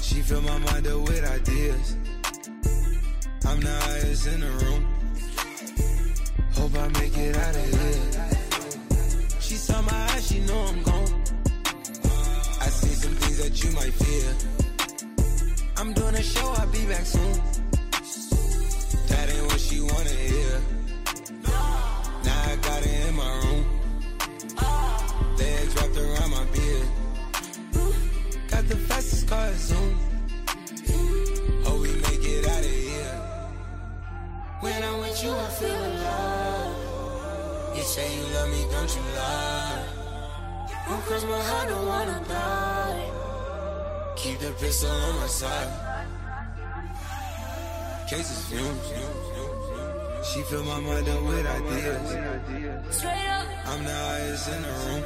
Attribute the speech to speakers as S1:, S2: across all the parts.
S1: She fill my mind up with ideas. I'm the highest in the room. Hope I make it out of here. She saw my eyes, she know I'm gone. I see some things that you might fear. I'm doing a show, I'll be back soon. That ain't what she wanna hear. You, I feel alive. You say you love me, don't you lie? Oh, cause my heart don't wanna die. Keep the pistol on my side. Cases fumes. She fill my mind up with ideas.
S2: Straight up,
S1: I'm the highest in the room.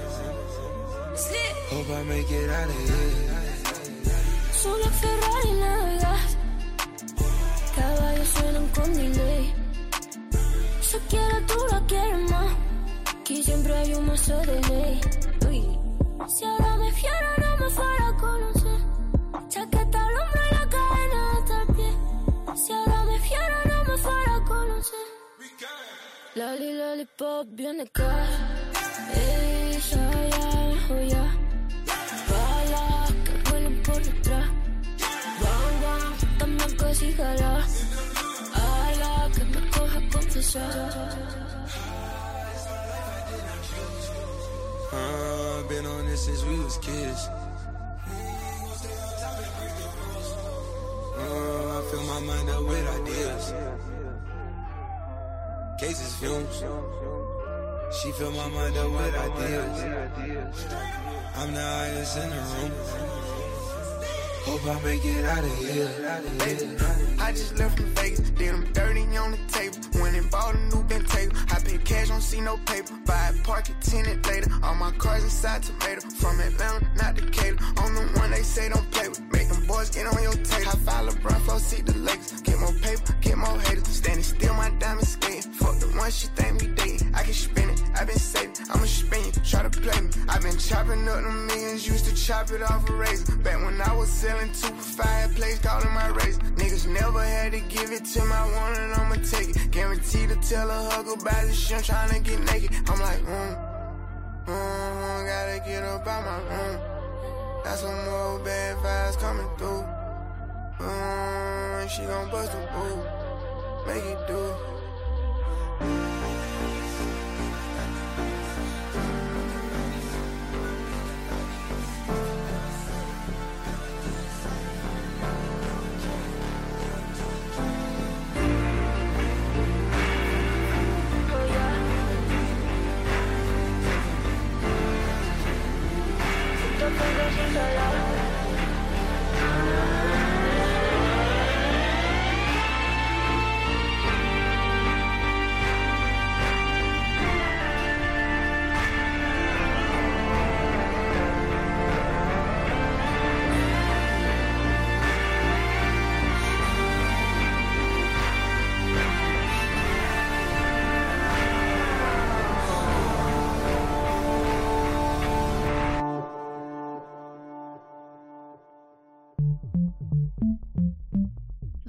S2: slip.
S1: Hope I make it out of here.
S2: Solo Ferrari navegas. Caballos suenan con delay. Se quiere, tú la quieres más. Aquí siempre hay un mazo de ley. Uy. Si ahora me fiera, no me fuera a conocer. Chaqueta al hombro y la cadena hasta el pie. Si ahora me fiera, no me fuera a conocer. Lali, lollipop, viene cara. Ella ya, joya. Balas que vuelan por detrás. Bang, bang, también que si jala. Ala, que me coja confesar.
S1: Uh, been on this since we was kids. Uh, I fill my mind up with ideas. Cases fumes. She fill my mind up with ideas. I'm the highest in the room. Hope I make it out of here.
S3: I just left from Vegas, did them dirty on the table. Went and bought a new Bentayga. I paid cash, don't see no paper. Buy a park it, tenant later. All my cars inside tomato. From Atlanta, not Decatur. On the one they say don't play with. Make them boys get on your tape. I file LeBron, flow, see the Lakers. Get more paper, get more haters. Standing still, my diamond skating. Fuck the one she think me dating. I can spin it, I been saving. I'ma spin you, try to play me. I been chopping up the millions, used to chop it off a razor. Back when I was selling two for five plays, calling my razor. Niggas never had to give it to my one and I'ma take it. Guaranteed to tell a hug about this shit, I'm tryna get naked. I'm like, mm, mm, gotta get up out my room. Got some more bad vibes coming through. Mm, she gon' bust a boo, make it do.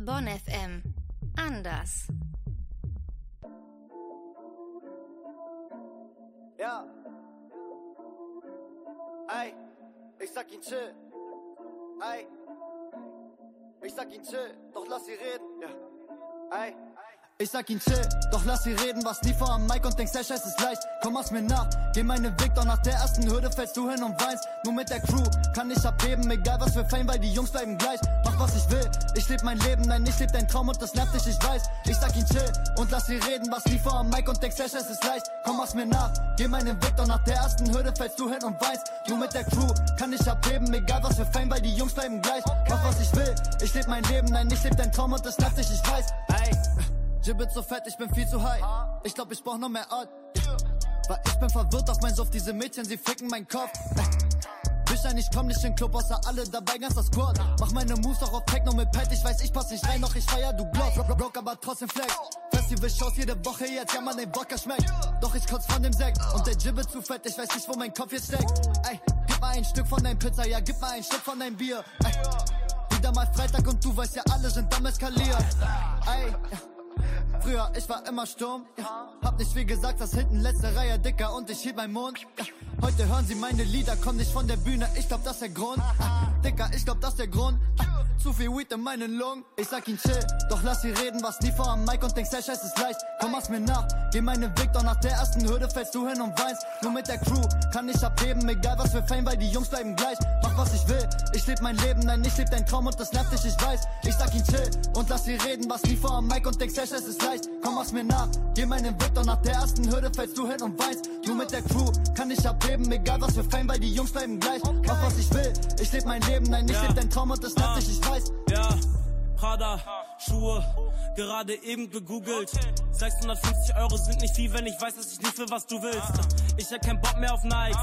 S4: Bonn FM. Anders.
S5: Ja. Ey, ich sag ihn chill. Ey, ich sag ihn chill, doch lass sie reden. Ja. Ey. Ich sag ihn chill, doch lass sie reden, was die vor am Mic und denkst, der Scheiß ist leicht. Komm aus mir nach, geh meinen Weg, doch nach der ersten Hürde fällst du hin und weinst. Nur mit der Crew kann ich abheben, egal was für Fame, weil die Jungs bleiben gleich. Mach was ich will, ich leb mein Leben, nein, ich leb dein Traum und das nervt dich, ich weiß. Ich sag ihn chill und lass sie reden, was die vor am Mic und denkst, der Scheiß ist leicht. Komm aus mir nach, geh meinen Weg, doch nach der ersten Hürde fällst du hin und weinst. Nur mit der Crew kann ich abheben, egal was für Fame, weil die Jungs bleiben gleich. Mach was ich will, ich leb mein Leben, nein, ich leb dein Traum und das nervt dich, ich weiß. Ey. Gibbet so fett, ich bin viel zu high. Ich glaub, ich brauch noch mehr Art. Weil ich bin verwirrt auf mein Soft, diese Mädchen, sie ficken meinen Kopf. Büchern, ich komm nicht in Club, außer alle dabei, ganz das Squad. Mach meine Moves auch auf Techno mit Pet, ich weiß, ich pass nicht rein, doch ich feier, du glaubst. Rock, rock, aber trotzdem Flex. Fest Massive Shows jede Woche, jetzt ja man den Wodka schmeckt. Doch ich kotz von dem Sekt und der Jibbe zu fett, ich weiß nicht, wo mein Kopf jetzt steckt. Ey, gib mal ein Stück von deinem Pizza, ja, gib mal ein Stück von deinem Bier. Ey, wieder mal Freitag und du weißt ja, alle sind am eskaliert. Ey, ja. Früher, ich war immer stumm. Hab nicht viel gesagt, das hinten letzte Reihe dicker und ich hielt meinen Mund. Heute hören sie meine Lieder, kommen nicht von der Bühne, ich glaub, das ist der Grund. Dicker, ich glaub, das ist der Grund. Zu viel Weed in meinen Lungen. Ich sag ihn chill, doch lass sie reden, was nie vor am Mic und denkst, der Scheiß ist leicht. Komm, mach's mir nach, geh meinen Weg, doch nach der ersten Hürde fällst du hin und weinst. Nur mit der Crew kann ich abheben, egal was für Fame, weil die Jungs bleiben gleich. Mach was ich will, ich leb mein Leben, nein, ich leb dein Traum und das nervt dich, ich weiß. Ich sag ihn chill und lass sie reden, was nie vor am Mic und denkst, der Scheiß ist leicht. Komm, mach's mir nach, geh meinen Weg, doch nach der ersten Hürde fällst du hin und weinst. Nur mit der Crew kann ich abheben, egal was für Fame, weil die Jungs bleiben gleich. Mach was ich will, ich leb mein Leben, nein, ich
S6: Ja.
S5: leb dein Traum und das nervt dich, ich weiß.
S6: Ja, Prada, Schuhe, gerade eben gegoogelt. 650 Euro sind nicht viel, wenn ich weiß, dass ich nicht will, was du willst. Ich hab keinen Bock mehr auf Nikes.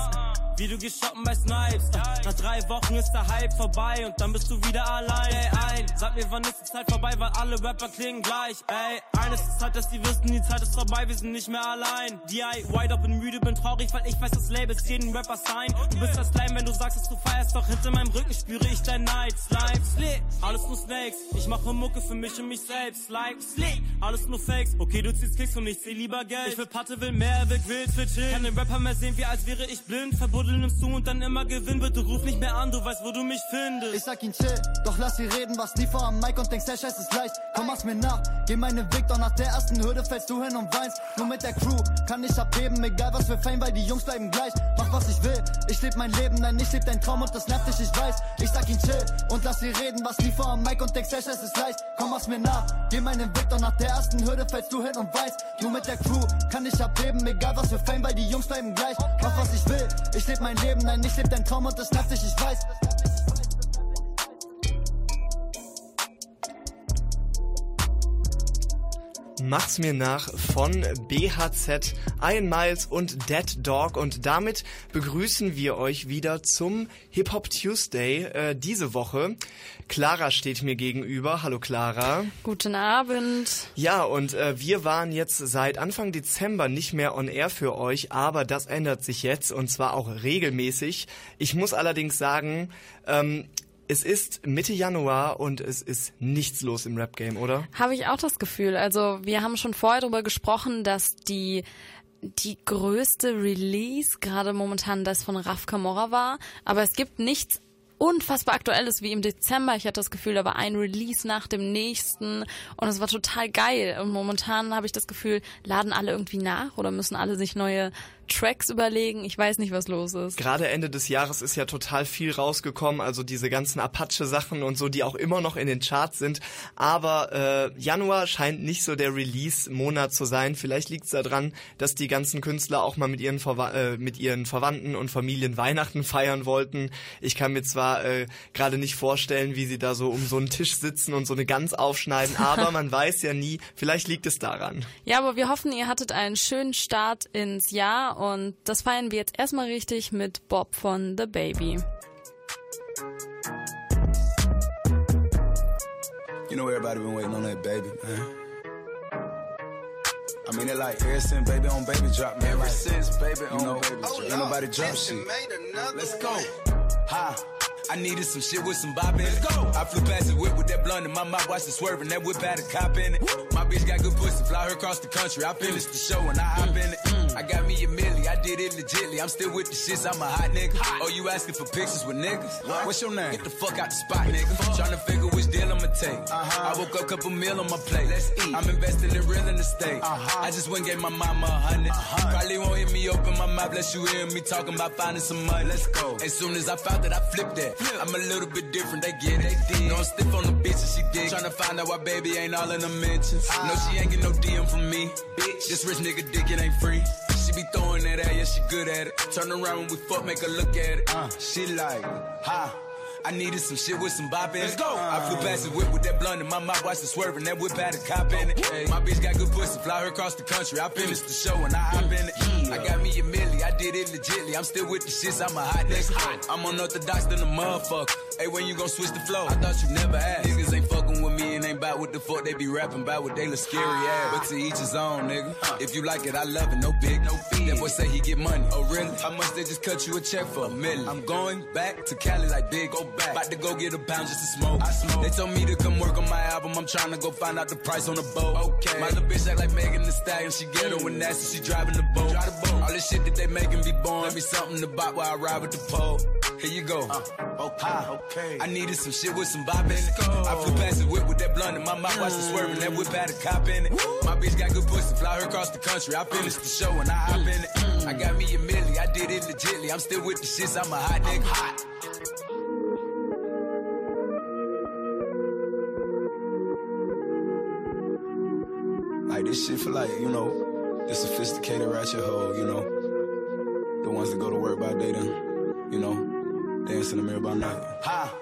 S6: Wie du gehst shoppen bei Snipes. Nach drei Wochen ist der Hype vorbei und dann bist du wieder allein. Ey, ein, sag mir, wann ist die Zeit vorbei, weil alle Rapper klingen gleich. Ey, eines ist halt, dass die wissen, die Zeit ist vorbei, wir sind nicht mehr allein. DIY, doch bin müde, bin traurig, weil ich weiß, das Label ist jeden Rapper sein. Du bist das Slime, wenn du sagst, dass du feierst, doch hinter meinem Rücken spüre ich dein Neid. Slime, Slick, alles nur Snakes. Ich mache Mucke für mich und mich selbst. Slime, Slick, alles nur Fakes. Okay, du ziehst Kicks und ich seh lieber Geld. Ich will Patte, will mehr, will Grills, will chillen. Kann den Rapper mehr sehen, wie als wäre ich blind. Verbuddeln nimmst du und dann immer Gewinn. Bitte ruf nicht mehr an, du weißt, wo du mich findest.
S5: Ich sag ihn chill, doch lass sie reden, was nie vor am Mic und denkst, der Scheiß ist leicht. Komm, mach's mir nach, geh meinen Weg, doch nach der ersten Hürde fällst du hin und weinst. Nur mit der Crew kann ich abheben, egal was für Fame, weil die Jungs bleiben gleich. Mach was ich will, ich leb mein Leben, nein, ich leb dein Traum und das nervt dich, ich weiß. Ich sag ihn chill und lass sie reden, was nie vor am Mic und denkst, der Scheiß ist leicht. Komm, mach's mir nach, geh meinen Weg, doch nach der ersten Hürde fällst du hin und weinst. Nur mit der Crew kann ich abheben, egal was für Fame, weil die Jungs bleiben gleich. Mach was ich will, ich leb mein Leben, nein, ich leb dein Traum und das nervt dich, ich weiß.
S7: Mach's mir nach von BHZ, Iron Miles und Dead Dog und damit begrüßen wir euch wieder zum Hip Hop Tuesday äh, diese Woche. Clara steht mir gegenüber. Hallo Clara.
S8: Guten Abend.
S7: Ja, und äh, wir waren jetzt seit Anfang Dezember nicht mehr on air für euch, aber das ändert sich jetzt und zwar auch regelmäßig. Ich muss allerdings sagen, ähm, es ist Mitte Januar und es ist nichts los im Rap-Game, oder?
S8: Habe ich auch das Gefühl. Also wir haben schon vorher darüber gesprochen, dass die die größte Release gerade momentan das von Raf Camorra war, aber es gibt nichts unfassbar aktuelles wie im Dezember. Ich hatte das Gefühl, da war ein Release nach dem nächsten und es war total geil. Und momentan habe ich das Gefühl, laden alle irgendwie nach oder müssen alle sich neue Tracks überlegen. Ich weiß nicht, was los ist.
S7: Gerade Ende des Jahres ist ja total viel rausgekommen, also diese ganzen Apache-Sachen und so, die auch immer noch in den Charts sind. Aber äh, Januar scheint nicht so der Release-Monat zu sein. Vielleicht liegt es daran, dass die ganzen Künstler auch mal mit ihren, Verwa äh, mit ihren Verwandten und Familien Weihnachten feiern wollten. Ich kann mir zwar äh, gerade nicht vorstellen, wie sie da so um so einen Tisch sitzen und so eine Gans aufschneiden, aber man weiß ja nie, vielleicht liegt es daran.
S8: Ja, aber wir hoffen, ihr hattet einen schönen Start ins Jahr und das feiern wir jetzt erstmal richtig mit Bob von The Baby.
S9: You know everybody been waiting on that baby, man. I mean it like ever since baby on baby drop, man. Ever like, since baby you know, on baby drop. Ain't nobody drop shit. Let's go. Ha. I needed some shit with some bop in it. Let's go. I flew past the whip with that blunt in my mouth, watched it swerving. That whip had a cop in it. My bitch got good pussy, fly her across the country. I finished the show and I hop in it. I got me a milli, I did it legitly. I'm still with the shits, I'm a hot nigga. Oh, you asking for pictures with niggas? What? What's your name? Get the fuck out the spot, nigga. to figure which deal I'ma take. I woke up, couple meal on my plate. Let's eat. I'm investing in real estate. Uh-huh. I just went and gave my mama a 100 Uh-huh. Probably won't hear me open my mouth, unless you hear me talking about finding some money. Let's go. As soon as I found that, I flipped that. I'm a little bit different, they get it. They know I'm stiff on the bitch and she dig. Tryna find out why baby ain't all in the mentions. No, she ain't get no DM from me. Bitch, this rich nigga dick, it ain't free. She be throwing that at, yeah, she good at it. Turn around when we fuck, make her look at it. Uh, she like, ha. I needed some shit with some bop in it. Let's go. I flew past the whip with that blunt in my mouth, watched it swerving. That whip had a cop in it. Hey, my bitch got good pussy, fly her across the country. I finished the show and I hop in it. I got me a milli, I did it legitly. I'm still with the shits, I'm a hot nigga. I'm unorthodox than a motherfucker. Hey, when you gon' switch the flow? I thought you never asked. Niggas ain't fucking about what the fuck they be rapping about, what they look scary ass. Ah. But to each his own, nigga. If you like it, I love it, no big, no fee. That boy say he get money. Oh, really? How much they just cut you a check for? A million. I'm going back to Cali like big, go back. About to go get a pound just to smoke. I smoke. They told me to come work on my album. I'm trying to go find out the price on the boat. Okay. My little bitch act like Megan the Stallion. She get her when nasty, she driving the boat. Drive the boat. All this shit that they making be born. Me something to buy while I ride with the pole. Here you go. Uh, okay, okay. I needed some shit with some bop in it. I flew past the whip with that blunt in my mouth, watched it swerving. That whip had a cop in it. My bitch got good pussy, fly her across the country. I finished the show and I hop in it. I got me a milli, I did it legitly. I'm still with the shits, I'm a hot nigga. hot. Like this shit for like, you know, the sophisticated ratchet hoe, you know. The ones that go to work by day then, you know, dance in the mirror by night. Ha!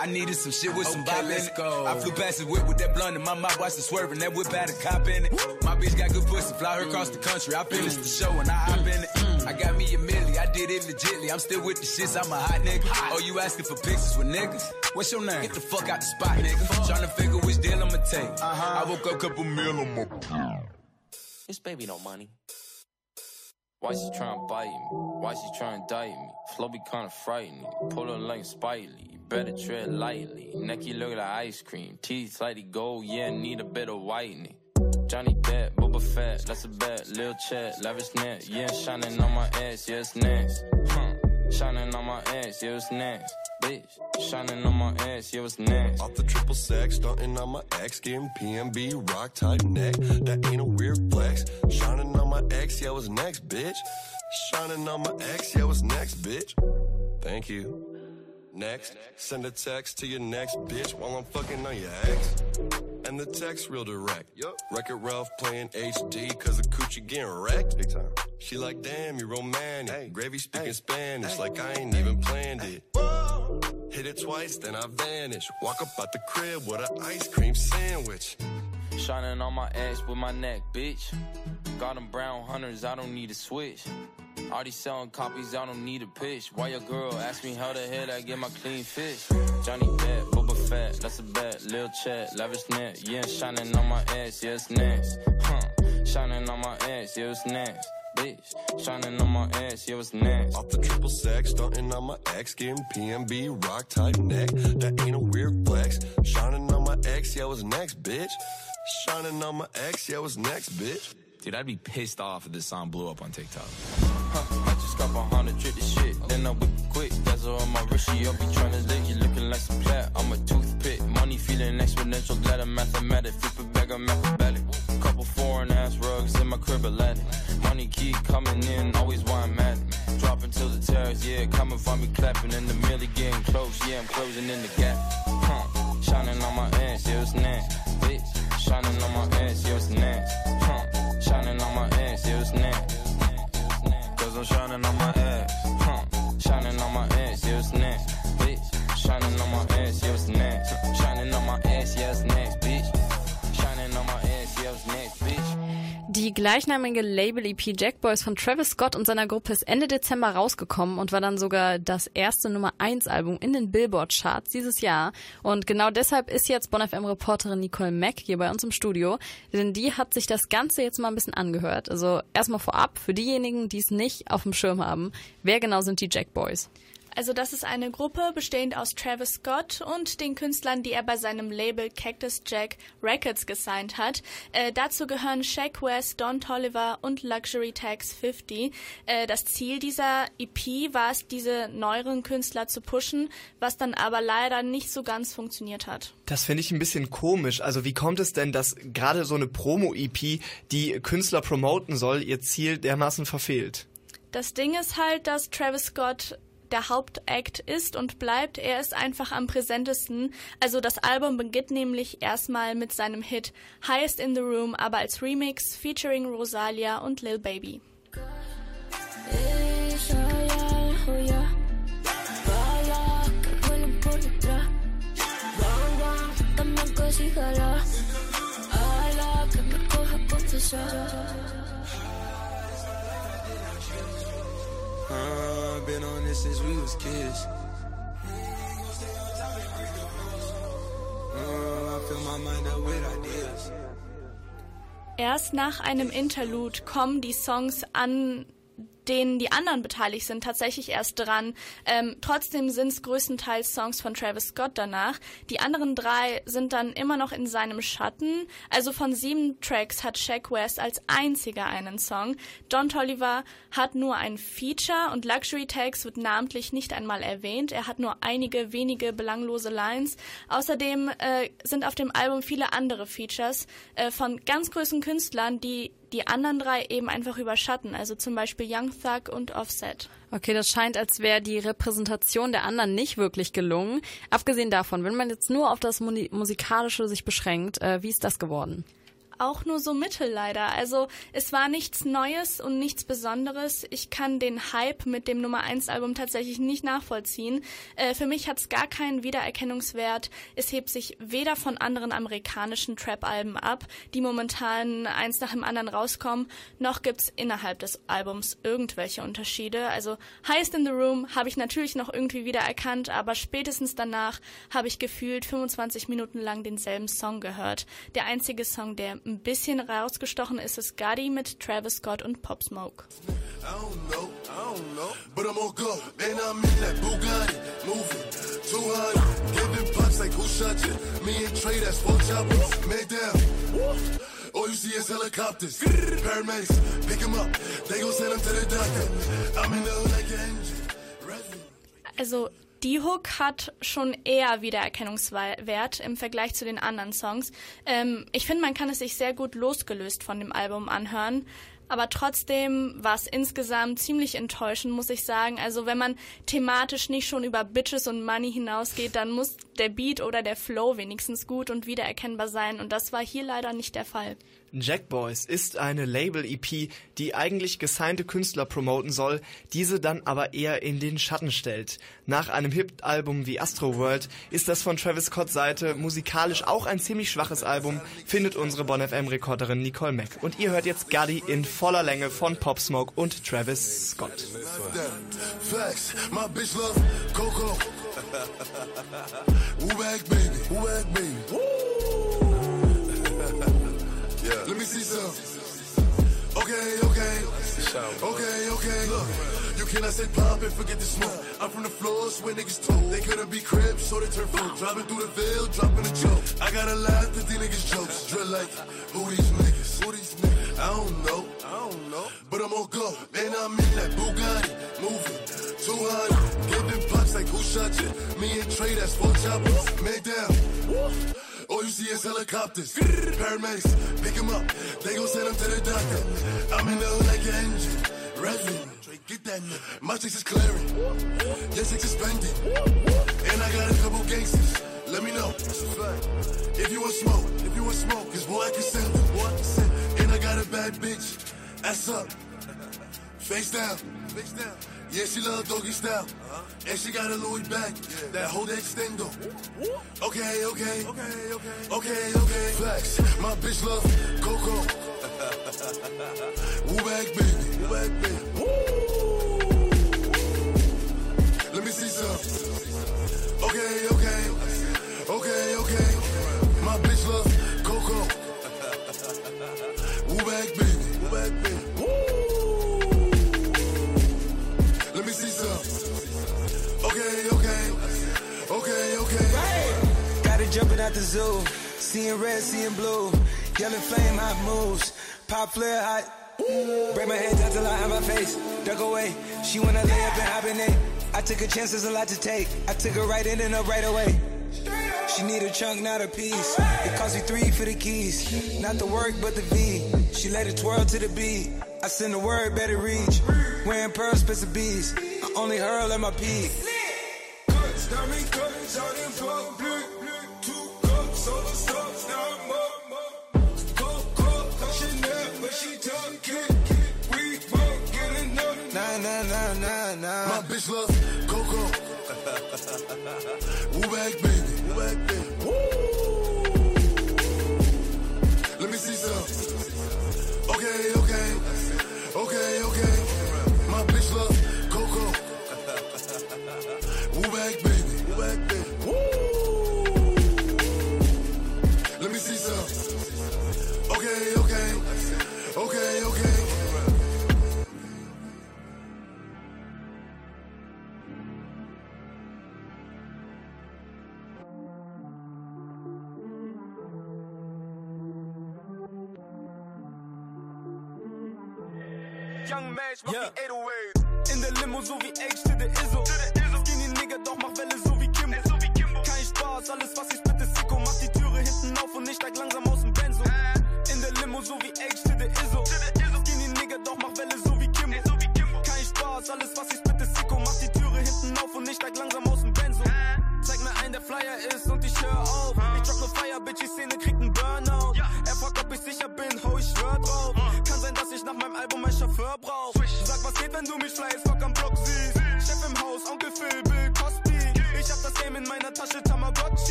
S9: I needed some shit with some bop in it. Go. I flew past the whip with that blunt in my mouth, watched it swerving. That whip had a cop in it. My bitch got good pussy, fly her across the country. I finished the show and I hop in it. I got me a milli, I did it legitly. I'm still with the shits, I'm a hot nigga. Oh, you asking for pictures with niggas? What's your name? Get the fuck out the spot, nigga. Trying to figure which deal I'ma take. Uh-huh. I woke up, couple meal on my
S10: This baby no money. Why she tryna bite me? Why she tryna diet me? Flow be kinda frightening. Pull her like Spiley. Better tread lightly. Necky look like ice cream. Teeth slightly gold, yeah, need a bit of whitening. Johnny Depp, Boba Fett, that's a bet. Lil Chet, lavish net, yeah, shining on my ass, yeah, it's next. Huh. Shining on my ass, yeah, it's next. Bitch, shining on my ass, yeah, what's next?
S11: Off the triple sex, stunting on my ex, getting PMB, rock type neck. That ain't a weird flex. Shining on my ex, yeah, what's next, bitch? Shining on my ex, yeah, what's next, bitch? Thank you. Next, send a text to your next bitch while I'm fucking on your ex. And the text real direct. Yup. Record Ralph playing HD cause the coochie getting wrecked. Big time. She like, damn, you romantic. Hey. Gravy speaking hey. Spanish hey. like I ain't even planned it. Whoa. Hit it twice, then I vanish. Walk up out the crib with an ice cream sandwich.
S10: Shining on my ass with my neck, bitch. Got them brown hunters, I don't need a switch. Already selling copies, I don't need a pitch. Why your girl ask me how the hell I get my clean fish? Johnny Depp, Boba Fett, that's a bet. Lil Chet, lavish net, yeah, shining on my ass, yeah, it's next. Huh, shining on my ass, yeah, it's next. Bitch, shining on my ass, yeah, what's next?
S11: Off the triple sex, stunting on my ex, getting PMB, rock type neck. That ain't a weird flex. Shining on my ex, yeah, what's next, bitch? Shining on my ex, yeah, what's next, bitch?
S12: Dude, I'd be pissed off if this song blew up on TikTok.
S10: Huh, I just got a trick this shit, then I whip quick. That's all on my wrist, be trying to lick. You looking like some plat, I'm a toothpick. Money feeling exponential, mathematic. Flip I'm acrobatic. Couple foreign ass rugs in my crib. Money keep coming in, always why I'm at. Dropping the terrace, yeah, me clapping. And the milli getting close, yeah, I'm closing in the gap. Huh, shining on my ass, yeah, it's. Bitch, shining on my ass, yeah, it's. Shining on my yeah, it's. Cause I'm shining on my ass.
S8: Gleichnamige Label-EP Jackboys von Travis Scott und seiner Gruppe ist Ende Dezember rausgekommen und war dann sogar das erste Nummer 1 Album in den Billboard-Charts dieses Jahr. Und genau deshalb ist jetzt Bon FM-Reporterin Nicole Mack hier bei uns im Studio, denn die hat sich das Ganze jetzt mal ein bisschen angehört. Also erstmal vorab, für diejenigen, die es nicht auf dem Schirm haben, wer genau sind die Jackboys?
S13: Also das ist eine Gruppe bestehend aus Travis Scott und den Künstlern, die er bei seinem Label Cactus Jack Records gesigned hat. Äh, dazu gehören Shaq West, Don Tolliver und Luxury Tax 50. Äh, das Ziel dieser EP war es, diese neueren Künstler zu pushen, was dann aber leider nicht so ganz funktioniert hat.
S7: Das finde ich ein bisschen komisch. Also wie kommt es denn, dass gerade so eine Promo-EP, die Künstler promoten soll, ihr Ziel dermaßen verfehlt?
S13: Das Ding ist halt, dass Travis Scott der Hauptakt ist und bleibt. Er ist einfach am präsentesten. Also das Album beginnt nämlich erstmal mit seinem Hit Highest in the Room, aber als Remix featuring Rosalia und Lil Baby.
S1: Been on this since we was kids. Ideas.
S13: Erst nach einem Interlude kommen die Songs an denen die anderen beteiligt sind, tatsächlich erst dran. Ähm, trotzdem sind es größtenteils Songs von Travis Scott danach. Die anderen drei sind dann immer noch in seinem Schatten. Also von sieben Tracks hat Shaq West als einziger einen Song. Don Toliver hat nur ein Feature und Luxury Tags wird namentlich nicht einmal erwähnt. Er hat nur einige wenige belanglose Lines. Außerdem äh, sind auf dem Album viele andere Features äh, von ganz großen Künstlern, die die anderen drei eben einfach überschatten, also zum Beispiel Young Thug und Offset.
S8: Okay, das scheint, als wäre die Repräsentation der anderen nicht wirklich gelungen. Abgesehen davon, wenn man jetzt nur auf das Musikalische sich beschränkt, äh, wie ist das geworden?
S13: Auch nur so mittel leider. Also es war nichts Neues und nichts Besonderes. Ich kann den Hype mit dem Nummer 1 Album tatsächlich nicht nachvollziehen. Äh, für mich hat es gar keinen Wiedererkennungswert. Es hebt sich weder von anderen amerikanischen Trap-Alben ab, die momentan eins nach dem anderen rauskommen, noch gibt es innerhalb des Albums irgendwelche Unterschiede. Also Highest in the Room habe ich natürlich noch irgendwie wiedererkannt, aber spätestens danach habe ich gefühlt 25 Minuten lang denselben Song gehört. Der einzige Song, der ein bisschen rausgestochen ist es Gotti mit Travis Scott und Pop Smoke.
S14: All you see is helicopters, paramedics, pick him up, they gon' send him to the doctor. I'm in the like an engine.
S13: Also die Hook hat schon eher Wiedererkennungswert im Vergleich zu den anderen Songs. Ähm, ich finde, man kann es sich sehr gut losgelöst von dem Album anhören. Aber trotzdem war es insgesamt ziemlich enttäuschend, muss ich sagen. Also wenn man thematisch nicht schon über Bitches und Money hinausgeht, dann muss der Beat oder der Flow wenigstens gut und wiedererkennbar sein. Und das war hier leider nicht der Fall.
S7: Jack Boys ist eine Label-EP, die eigentlich gesignte Künstler promoten soll, diese dann aber eher in den Schatten stellt. Nach einem Hit-Album wie Astro World ist das von Travis Scotts Seite musikalisch auch ein ziemlich schwaches Album, findet unsere Bon FM-Rekorderin Nicole Mack. Und ihr hört jetzt Gaddy in voller Länge von Pop Smoke und Travis Scott.
S14: Okay, okay. Look, you cannot say pop and forget the smoke. I'm from the floors where niggas told. They couldn't be cribs, so they turn full. Driving through the veil, dropping a joke. I gotta laugh at these niggas' jokes. Drill like, who these niggas? Who these niggas? I don't know. I don't know. But I'm on go. And I'm in that Bugatti. Moving. 200. Giving pops like who shot you? Me and Trey, that's four choppers. Made down. All you see is helicopters. Paramedics, pick him up. They gon' send him to the doctor. I'm in the hood like an engine. Get that. My chicks is clearing. Your chicks is spending. And I got a couple gangsters. Let me know. If you want smoke, if you want smoke, cause boy I can send them. Boy I can send them. And I got a bad bitch. Ass up. Face down. Face down. Yeah, she love doggy style. Uh-huh. And she got a Louis bag. Yeah. That whole extendo. Okay, okay. Okay, okay. Okay, okay. Flex. My bitch love Coco. Woo back, baby. Woo back, baby. Woo. Let me see some. Okay, okay. Okay, okay. My bitch love Coco. Woo back, baby. Okay, okay, okay, okay. Right.
S15: Got it jumping out the zoo, seeing red, seeing blue, yellow flame, hot moves, pop flare hot. Break my head down till I have my face. Duck away. She wanna lay up and hibernate. I took a chance, there's a lot to take. I took her right in and up right away. She need a chunk, not a piece. It cost me three for the keys. Not the work, but the V. She let it twirl to the beat. I send the word, better reach. Wearing pearls, spits of bees. I only hurl at my peak.
S14: Nah, nah, nah, nah, nah. My bitch love Coco. Woo back, baby. Woo back, baby. Woo. Let me see some. Okay, okay.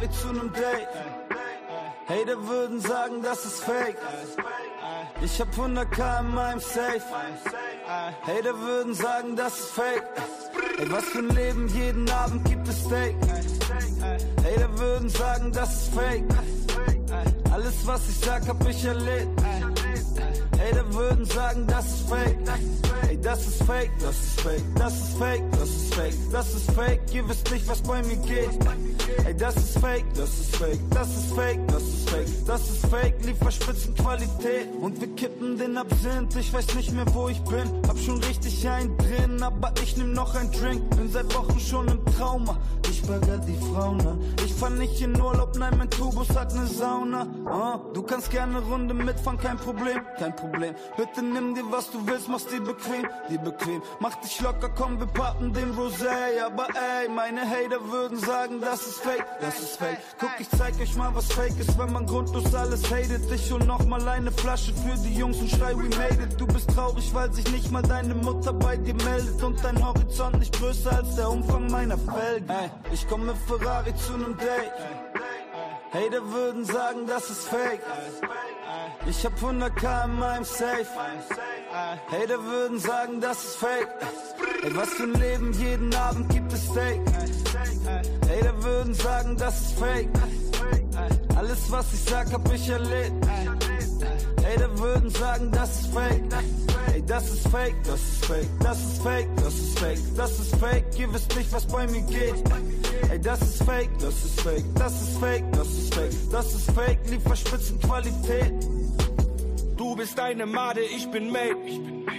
S16: Ferrari zu nem Date. Hater würden sagen, das ist fake. Ich hab 100k in meinem Safe. Hater würden sagen, das ist fake. Ey, was für ein Leben, jeden Abend gibt es Steak. Hater würden sagen, das ist fake. Alles, was ich sag, hab ich erlebt. Hater würden sagen, das ist fake. Ey, das ist fake, das ist fake, das ist fake, das ist fake, das ist fake. Ihr wisst nicht, was bei mir geht. Ey, das ist fake, das ist fake, das ist fake, das ist fake, das ist fake. Lieferspitzenqualität und wir kippen den Absinth. Ich weiß nicht mehr, wo ich bin. Hab schon richtig einen drin, aber ich nehm noch ein Drink. Bin seit Wochen schon im Trauma. Bagger die Frauen an. Ich fahr nicht in Urlaub, nein, mein Tubus hat ne Sauna. Ah, du kannst gerne Runde mitfahren, kein Problem, kein Problem. Bitte nimm dir, was du willst, mach's dir bequem, dir bequem. Mach dich locker, komm, wir pappen den Rosé. Aber ey, meine Hater würden sagen, das ist fake, das ist fake. Guck, ich zeig euch mal, was fake ist, wenn man grundlos alles hatet. Ich hol noch mal eine Flasche für die Jungs und schrei, we made it. Du bist traurig, weil sich nicht mal deine Mutter bei dir meldet. Und dein Horizont nicht größer als der Umfang meiner Felgen. Ey, ich komm mit Ferrari zu nem Date. Hater würden sagen, das ist fake. Ich hab 100k in meinem Safe. Hater würden sagen, das ist fake. Ey, was für ein Leben, jeden Abend gibt es Steak. Hater würden sagen, das ist fake. Alles, was ich sag, hab ich erlebt. Hater würden sagen, das ist fake. Ey, das ist fake, das ist fake, das ist fake, das ist fake, das ist fake. Ihr wisst nicht, was bei mir geht. Ey, das ist fake, das ist fake, das ist fake, das ist fake, das ist fake. Lieferspitzenqualität.
S17: Du bist eine Made, ich bin Mate.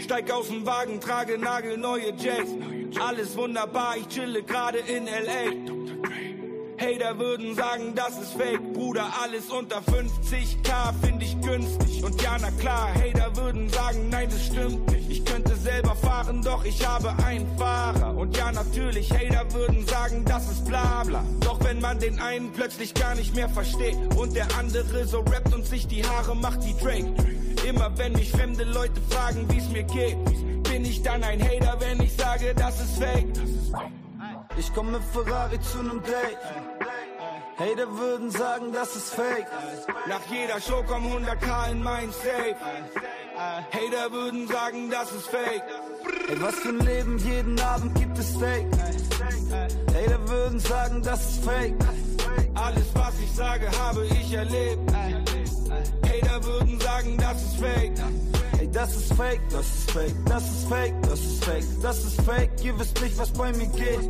S17: Steig aus dem Wagen, trage nagelneue Jacks. Alles wunderbar, ich chille gerade in L.A. Hater würden sagen, das ist fake, Bruder, alles unter 50k finde ich günstig. Und ja, na klar, Hater würden sagen, nein, das stimmt nicht. Ich könnte selber fahren, doch ich habe einen Fahrer. Und ja, natürlich, Hater würden sagen, das ist bla bla. Doch wenn man den einen plötzlich gar nicht mehr versteht und der andere so rappt und sich die Haare macht wie Drake. Immer wenn mich fremde Leute fragen, wie's mir geht, bin ich dann ein Hater, wenn ich sage, das ist fake.
S16: Ich komm mit Ferrari zu nem Date. Hater würden sagen, das ist fake.
S17: Nach jeder Show kommen 100k in mein Safe. Hater würden sagen, das ist fake.
S16: Ey, was für ein Leben, jeden Abend gibt es Steak. Hater würden sagen, das ist fake. Alles, was ich sage, habe ich erlebt. Hater würden sagen, das ist fake. Das ist fake, das ist fake, das ist fake, das ist fake, das ist fake. Ihr wisst nicht, was bei mir geht.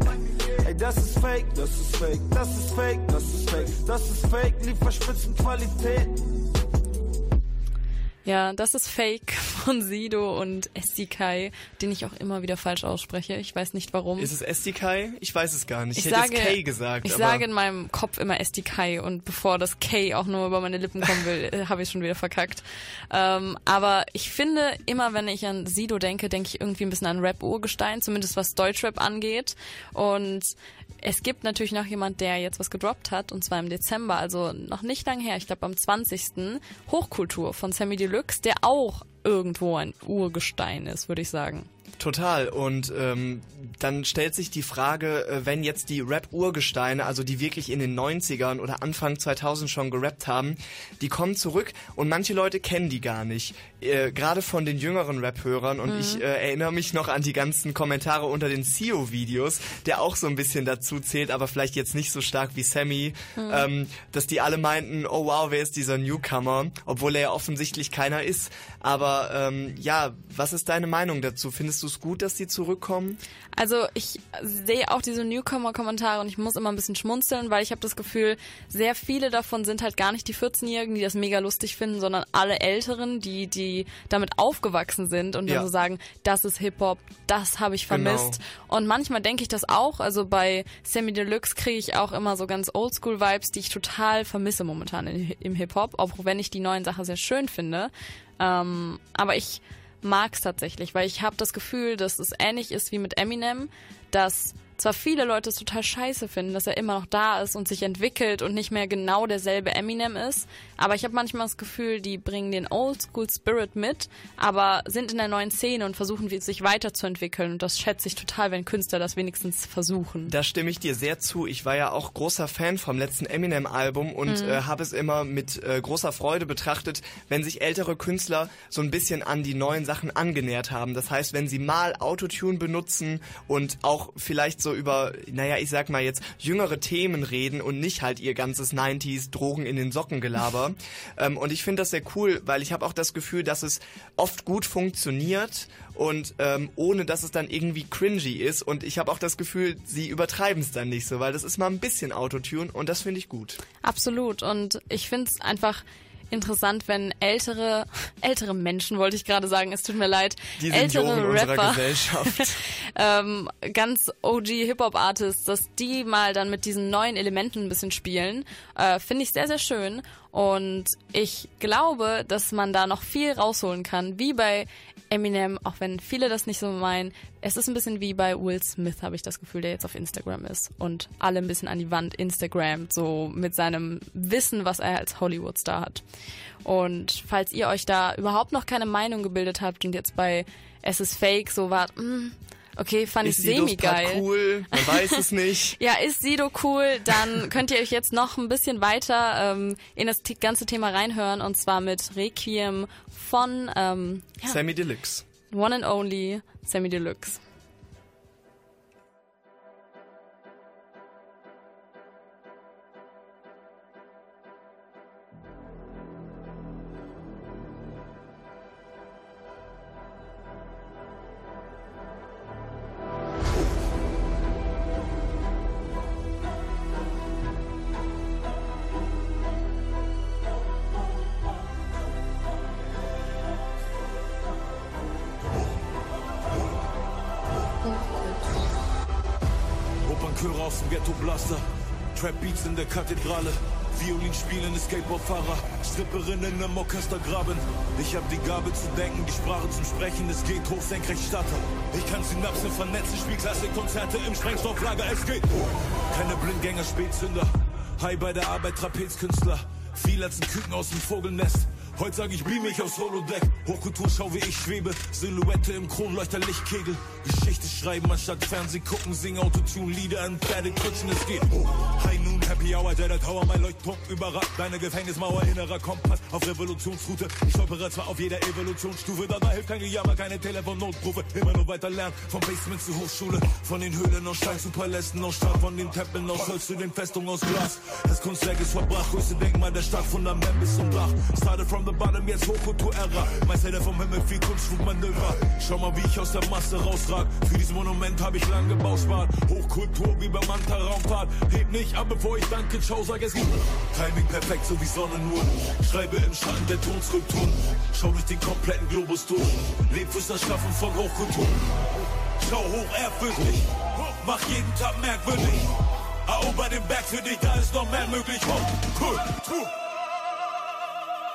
S16: Ey, das ist fake, das ist fake, das ist fake, das ist fake, das ist fake. Lieferspitzenqualität.
S8: Ja, das ist Fake von Sido und SDK, den ich auch immer wieder falsch ausspreche. Ich weiß nicht warum.
S7: Ist es SDK? Ich weiß es gar nicht. Ich,
S8: ich
S7: hätte
S8: sage,
S7: jetzt K gesagt.
S8: Ich sage in meinem Kopf immer SDK und bevor das K auch nur über meine Lippen kommen will, habe ich schon wieder verkackt. Ähm, aber ich finde, immer wenn ich an Sido denke, denke ich irgendwie ein bisschen an Rap-Urgestein, zumindest was Deutschrap angeht. Und es gibt natürlich noch jemand, der jetzt was gedroppt hat, und zwar im Dezember, also noch nicht lang her, ich glaube am 20. Hochkultur von Sammy Deluxe, der auch irgendwo ein Urgestein ist, würde ich sagen.
S7: Total. Und ähm, dann stellt sich die Frage, äh, wenn jetzt die Rap-Urgesteine, also die wirklich in den 90ern oder Anfang 2000 schon gerappt haben, die kommen zurück und manche Leute kennen die gar nicht. Äh, Gerade von den jüngeren Rap-Hörern. Und
S8: Mhm.
S7: ich äh, erinnere mich noch an die ganzen Kommentare unter den CEO-Videos, der auch so ein bisschen dazu zählt, aber vielleicht jetzt nicht so stark wie Sammy,
S8: Mhm.
S7: ähm, dass die alle meinten, oh wow, wer ist dieser Newcomer? Obwohl er ja offensichtlich keiner ist. Aber ähm, ja, was ist deine Meinung dazu? Findest du es gut, dass die zurückkommen?
S8: Also ich sehe auch diese Newcomer-Kommentare und ich muss immer ein bisschen schmunzeln, weil ich habe das Gefühl, sehr viele davon sind halt gar nicht die 14-Jährigen, die das mega lustig finden, sondern alle Älteren, die, die damit aufgewachsen sind und
S7: Ja.
S8: dann so sagen, das ist Hip-Hop, das habe ich vermisst. Und manchmal denke ich das auch, also bei Sammy Deluxe kriege ich auch immer so ganz Oldschool-Vibes, die ich total vermisse momentan in, im Hip-Hop, auch wenn ich die neuen Sachen sehr schön finde. Ähm, aber ich mag es tatsächlich, weil ich habe das Gefühl, dass es ähnlich ist wie mit Eminem, dass zwar viele Leute es total scheiße finden, dass er immer noch da ist und sich entwickelt und nicht mehr genau derselbe Eminem ist, aber ich habe manchmal das Gefühl, die bringen den Oldschool Spirit mit, aber sind in der neuen Szene und versuchen sich weiterzuentwickeln und das schätze ich total, wenn Künstler das wenigstens versuchen.
S7: Da stimme ich dir sehr zu. Ich war ja auch großer Fan vom letzten Eminem-Album und
S8: Mhm.
S7: äh, habe es immer mit äh, großer Freude betrachtet, wenn sich ältere Künstler so ein bisschen an die neuen Sachen angenähert haben. Das heißt, wenn sie mal Autotune benutzen und auch vielleicht so über, naja, ich sag mal jetzt, jüngere Themen reden und nicht halt ihr ganzes 90s Drogen in den Socken gelaber. ähm, und ich finde das sehr cool, weil ich habe auch das Gefühl, dass es oft gut funktioniert und ähm, ohne dass es dann irgendwie cringy ist. Und ich habe auch das Gefühl, sie übertreiben es dann nicht so, weil das ist mal ein bisschen Autotune und das finde ich gut.
S8: Absolut. Und ich finde es einfach interessant, wenn ältere, ältere Menschen, wollte ich gerade sagen, es tut mir leid,
S7: Die
S8: ältere Rapper, ähm, ganz OG Hip-Hop-Artists, dass die mal dann mit diesen neuen Elementen ein bisschen spielen, äh, finde ich sehr, sehr schön. Und ich glaube, dass man da noch viel rausholen kann, wie bei Eminem, auch wenn viele das nicht so meinen. Es ist ein bisschen wie bei Will Smith, habe ich das Gefühl, der jetzt auf Instagram ist und alle ein bisschen an die Wand Instagram, so mit seinem Wissen, was er als Hollywood-Star hat. Und falls ihr euch da überhaupt noch keine Meinung gebildet habt und jetzt bei Es ist Fake so wart, mm, okay, fand
S7: Ist
S8: ich
S7: Sidos
S8: semi-geil.
S7: Part cool? Man weiß es nicht.
S8: Ja, ist Sido cool, dann könnt ihr euch jetzt noch ein bisschen weiter ähm, in das ganze Thema reinhören und zwar mit Requiem von ähm, ja,
S7: Sammy Deluxe.
S8: One and Only Sammy Deluxe.
S18: Opernchöre aus dem Ghetto Blaster, Trap Beats in der Kathedrale, Violin spielende Skateboardfahrer, Stripperinnen im Orchester graben. Ich hab die Gabe zu denken, die Sprache zum Sprechen, es geht hoch, senkrecht starter. Ich kann Synapsen vernetzen, spiel Klassikkonzerte im Sprengstofflager, es geht. Keine Blindgänger, Spätzünder, High bei der Arbeit, Trapezkünstler, viel als ein Küken aus dem Vogelnest. Heute sag ich beam mich aufs Holodeck. Hochkulturschau wie ich schwebe. Silhouette im Kronleuchter Lichtkegel. Geschichte schreiben anstatt Fernseh gucken. Sing Autotune Lieder in Pferdekutschen. Es geht Noon Happy Hour, der Tower, mein Leuchtturm überragt. Deine Gefängnismauer, innerer Kompass auf Revolutionsroute. Ich stolpere zwar auf jeder Evolutionsstufe, da, da hilft kein Gejammer, keine Telefonnotrufe. Immer nur weiter lernen, vom Basement zur Hochschule. Von den Höhlen aus Stein zu Palästen aus Stahl, von den Tempeln aus Holz zu den Festungen aus Glas. Das Kunstwerk ist verbracht, größte Denkmal der Stadt, Fundament bis zum Dach. Started from the bottom, jetzt Hochkultur-Ära. Meister der vom Himmel, viel Kunstflugmanöver. Schau mal, wie ich aus der Masse rausrag. Für dieses Monument hab ich lang gebaut. Hochkultur wie beim Manta Raumfahrt. Heb nicht ab, bevor ich Danke, ciao, sag es gibt. Timing perfekt, so wie Sonne nur. Schreibe im Schatten der Tonskulpturen. Schau durch den kompletten Globus durch. Leb fürs Erschaffen von Hochkultur. Schau hoch, ehrfürchtig. Mach jeden Tag merkwürdig. Erober den Berg für dich, da ist noch mehr möglich. Hochkultur.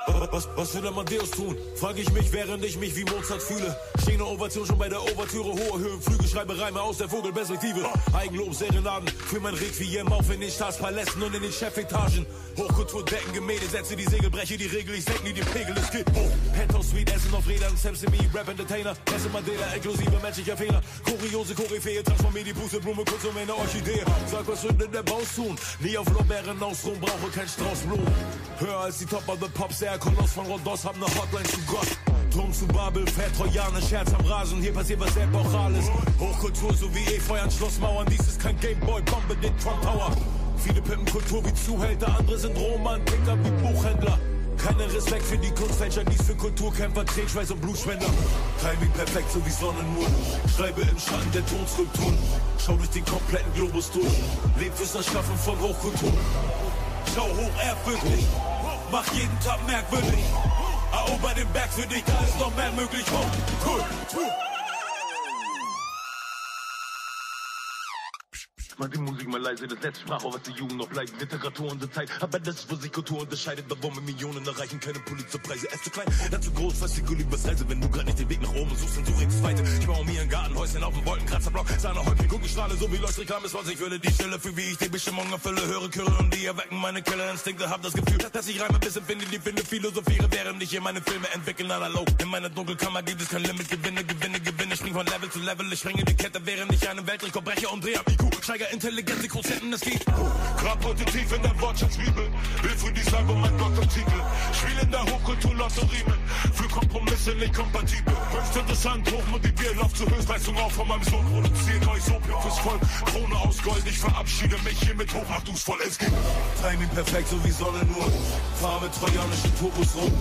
S18: Was, was will Amadeus tun? Frag ich mich, während ich mich wie Mozart fühle. Stehende Ovation schon bei der Overtüre, hohe Höhen, Flüge, schreibe Reime aus der Vogelperspektive. Eigenlob, Serenaden für mein Requiem auf in den Staatspalästen und in den Chefetagen. Hochkultur, Decken, Gemälde, setze die Segel, breche die Regel, ich senke nie die Pegel, es geht hoch. Penthouse Suite, Essen auf Rädern, Sam Simi, Rap Entertainer, Esse Mandela, inklusive menschlicher Fehler. Kuriose Koryphäe, transformier die Pusteblume kurz um eine Orchidee. Sag, was würde der Baus tun? Nie auf Lorbeeren ausruhen, brauche kein Strauß Blumen. Höher als die Top of the Pops, der Koloss von Rhodos, hab ne Hotline zu Gott. Turm zu Babel, fährt Trojaner, Scherz am Rasen, hier passiert was Epochales. Hochkultur, so wie Efeu an Schlossmauern, dies ist kein Gameboy, Bombe, den Trump Tower. Viele pimpen Kultur wie Zuhälter, andere sind Romantiker wie Buchhändler. Keinen Respekt für die Kunstfälscher, dies für Kulturkämpfer, Tränenschweiß und Blutspender. Timing perfekt, so wie Sonne nur. Schreibe im Schatten der Tonskulpturen. Schau durch den kompletten Globus durch. Leb fürs Erschaffen von Hochkultur. Schau hoch, ehrfürchtig. Mach jeden Tag merkwürdig. Erober den Berg für dich, da ist noch mehr möglich. Hochkultur.
S19: Mach die Musik mal leise, das letzte Sprachrohr, was die Jugend noch bleibt. Literatur unsere Zeit, aber das ist, wo sich Kultur unterscheidet. Warum wir Millionen erreichen, keine Pulitzerpreise. Es zu klein, dazu groß, fast die Gulli Reise. Wenn du grad nicht den Weg nach oben suchst, dann such ins Zweite. Ich baue mir ein Gartenhäuschen auf dem Wolkenkratzerblock. Sahne Häuptling, Kugelstrahle, so wie Leuchtreklame ist, was ich würde. Die Stelle für wie ich die Bestimmung erfülle. Höre Chöre und die erwecken meine Killerinstinkte. Hab das Gefühl, dass ich Reime bis empfinde, die finde, philosophiere, während ich hier meine Filme entwickeln analog. In meiner Dunkelkammer gibt es kein Limit, gewinne, gewinne, gewinne. Spring von Level zu Level, ich springe die Kette, während ich einen Weltrekord breche und drehe am IQ. Steiger Intelligenz, die Quotienten, es geht.
S18: Grab heute tief in der Wortschatzbibel. Will für die Salbe mein Doktortitel. Spiel in der Hochkultur Lotto Riemen. Für Kompromisse nicht kompatibel. Höchst interessant, hochmotiviert, lauf zur Höchstleistung auf von meinem Sohn. Produziert euch so fürs Volk. Krone aus Gold, ich verabschiede mich hiermit hoch, mach du's voll, es geht.
S19: Timing perfekt, so wie Sonne nur. Fahr mit trojanischen Turbos rum.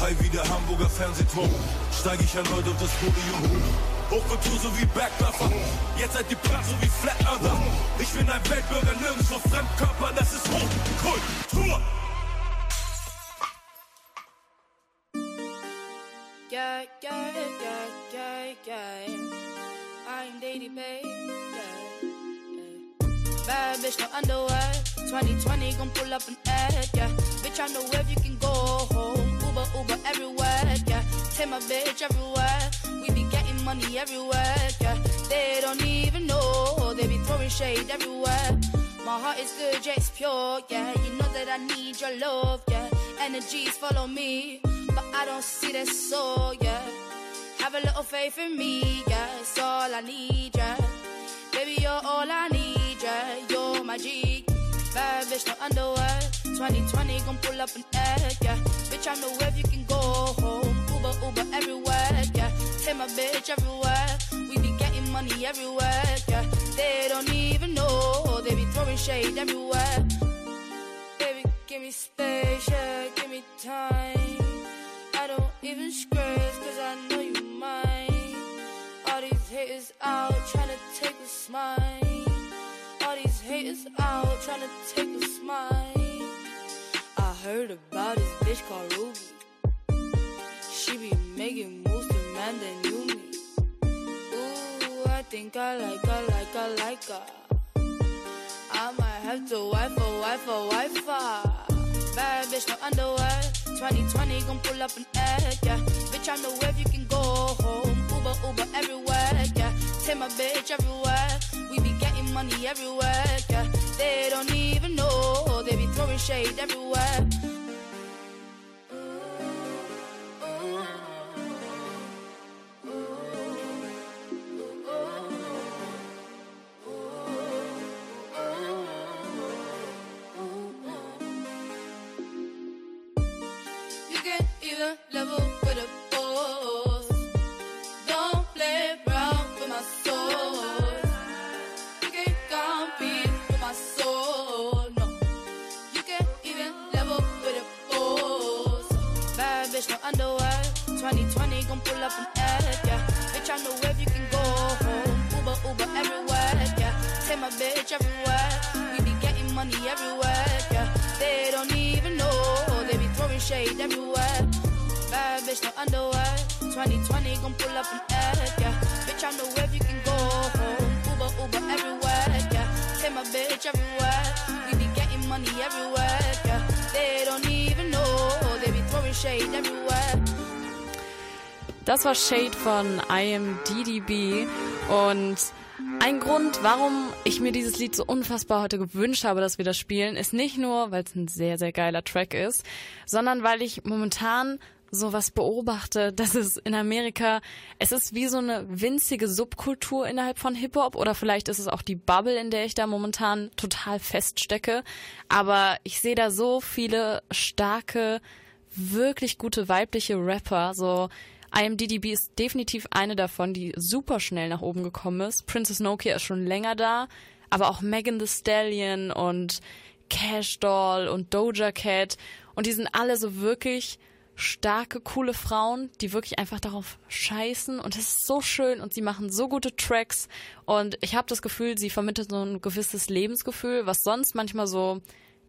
S19: High wie der Hamburger Fernsehturm. Steig ich erneut auf das Podium.
S18: Hochkultur so wie Bergdörfer. Jetzt seid ihr platt so wie Flat Earther. Ich bin ein Weltbürger, nirgendwo Fremdkörper, das ist Hochkultur.
S20: Yeah, yeah, yeah, yeah, yeah. I'm Daddy Babe. Bad bitch, no underwear. 2020 gon' pull up an ad, yeah. Bitch, I know where you can go home. Uber, Uber everywhere, yeah. Take my bitch everywhere. Money everywhere, yeah. They don't even know. They be throwing shade everywhere. My heart is good, yeah, it's pure, yeah. You know that I need your love, yeah. Energies follow me, but I don't see that soul, yeah. Have a little faith in me, yeah. It's all I need, yeah. Baby, you're all I need, yeah. You're my G. Bitch, no underwear. 2020 gon' pull up an egg, yeah. Bitch, I know where you can go home. Uber, Uber everywhere, yeah. Take my bitch everywhere. We be getting money everywhere, yeah. They don't even know. They be throwing shade everywhere. Baby, give me space, yeah. Give me time. I don't even scratch, cause I know you mine. All these haters out trying to take a smile. All these haters out trying to take a smile. I heard about this bitch called Ruby. She be making moves man that knew me. Ooh, I think I like her, like her, like her. I might have to wife a wife a wife her. Bad bitch, no underwear. 2020 gon' pull up an egg, yeah. Bitch, I know where you can go home. Uber, Uber everywhere, yeah. Take my bitch everywhere. We be getting money everywhere, yeah. They don't even know. They be throwing shade everywhere. even level with a boss. Don't play around with my soul. You can't compete with my soul. No, you can't even level with a boss. Bad bitch, no underwear. 2020 gon' pull up an ad, yeah. Bitch, I know where you can go home. Uber, Uber everywhere, yeah. Take my bitch everywhere. We be getting money everywhere, yeah. They don't even know they be throwing shade everywhere. Bitch, no underwear. 2020 gon' pull up an egg, yeah. Bitch, I know if you can go home. Uber, Uber everywhere, yeah. Take my bitch everywhere. We be getting money everywhere, yeah. They don't even know. They be throwing shade everywhere.
S8: Das war Shade von IMDDB und ein Grund, warum ich mir dieses Lied so unfassbar heute gewünscht habe, dass wir das spielen, ist nicht nur, weil es ein sehr, sehr geiler Track ist, sondern weil ich momentan sowas beobachte, dass es in Amerika, es ist wie so eine winzige Subkultur innerhalb von Hip-Hop oder vielleicht ist es auch die Bubble, in der ich da momentan total feststecke. Aber ich sehe da so viele starke, wirklich gute weibliche Rapper, so IMDDB ist definitiv eine davon, die super schnell nach oben gekommen ist. Princess Nokia ist schon länger da, aber auch Megan Thee Stallion und Cash Doll und Doja Cat und die sind alle so wirklich starke, coole Frauen, die wirklich einfach darauf scheißen. Und es ist so schön und sie machen so gute Tracks. Und ich habe das Gefühl, sie vermittelt so ein gewisses Lebensgefühl, was sonst manchmal so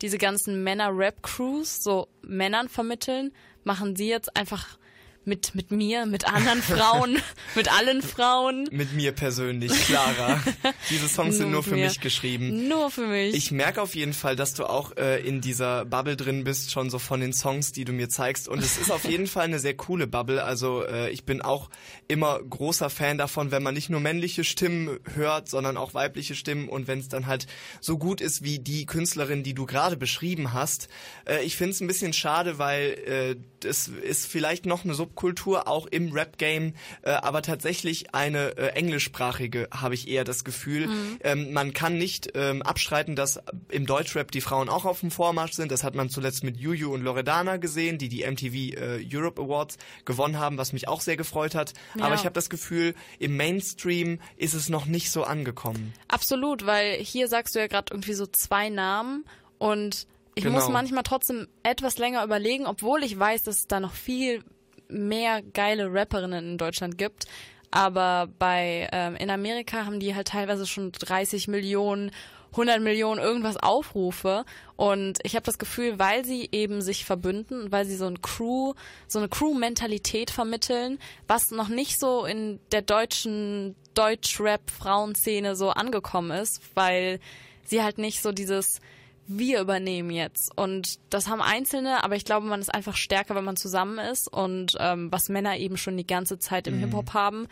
S8: diese ganzen Männer-Rap-Crews so Männern vermitteln, machen sie jetzt einfach mit, mit mir, mit anderen Frauen, mit allen Frauen.
S7: Mit mir persönlich, Clara. Diese Songs sind nur für
S8: mir.
S7: mich geschrieben.
S8: Nur für mich.
S7: Ich merke auf jeden Fall, dass du auch äh, in dieser Bubble drin bist, schon so von den Songs, die du mir zeigst. Und es ist auf jeden Fall eine sehr coole Bubble. Also äh, ich bin auch immer großer Fan davon, wenn man nicht nur männliche Stimmen hört, sondern auch weibliche Stimmen. Und wenn es dann halt so gut ist wie die Künstlerin, die du gerade beschrieben hast. Äh, ich finde es ein bisschen schade, weil äh, es ist vielleicht noch eine Subkultur auch im Rap-Game, äh, aber tatsächlich eine äh, englischsprachige, habe ich eher das Gefühl.
S8: Mhm.
S7: Ähm, man kann nicht ähm, abstreiten, dass im Deutschrap die Frauen auch auf dem Vormarsch sind. Das hat man zuletzt mit Juju und Loredana gesehen, die die MTV äh, Europe Awards gewonnen haben, was mich auch sehr gefreut hat.
S8: Ja.
S7: Aber ich habe das Gefühl, im Mainstream ist es noch nicht so angekommen.
S8: Absolut, weil hier sagst du ja gerade irgendwie so zwei Namen und ich
S7: Genau.
S8: muss manchmal trotzdem etwas länger überlegen, obwohl ich weiß, dass es da noch viel mehr geile Rapperinnen in Deutschland gibt. Aber bei ähm, in Amerika haben die halt teilweise schon 30 Millionen, 100 Millionen irgendwas Aufrufe und ich habe das Gefühl, weil sie eben sich verbünden weil sie so ein Crew, so eine Crew-Mentalität vermitteln, was noch nicht so in der deutschen Deutsch-Rap-Frauenszene so angekommen ist, weil sie halt nicht so dieses wir übernehmen jetzt. Und das haben Einzelne, aber ich glaube, man ist einfach stärker, wenn man zusammen ist. Und ähm, was Männer eben schon die ganze Zeit im
S7: Mhm.
S8: Hip-Hop haben,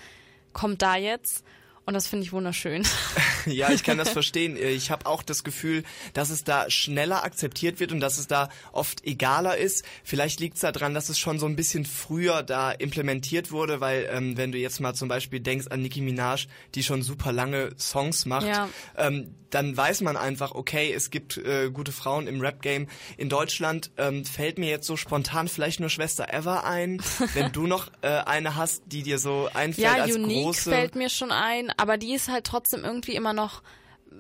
S8: kommt da jetzt. Und das finde ich wunderschön.
S7: Ja, ich kann das verstehen. Ich habe auch das Gefühl, dass es da schneller akzeptiert wird und dass es da oft egaler ist. Vielleicht liegt es daran, dass es schon so ein bisschen früher da implementiert wurde, weil ähm, wenn du jetzt mal zum Beispiel denkst an Nicki Minaj, die schon super lange Songs macht,
S8: Ja.
S7: ähm, dann weiß man einfach, okay, es gibt äh, gute Frauen im Rap-Game. In Deutschland ähm, fällt mir jetzt so spontan vielleicht nur Schwester Ever ein. wenn du noch äh, eine hast, die dir so einfällt
S8: ja,
S7: als
S8: Unique
S7: große...
S8: fällt mir schon ein, aber die ist halt trotzdem irgendwie immer noch,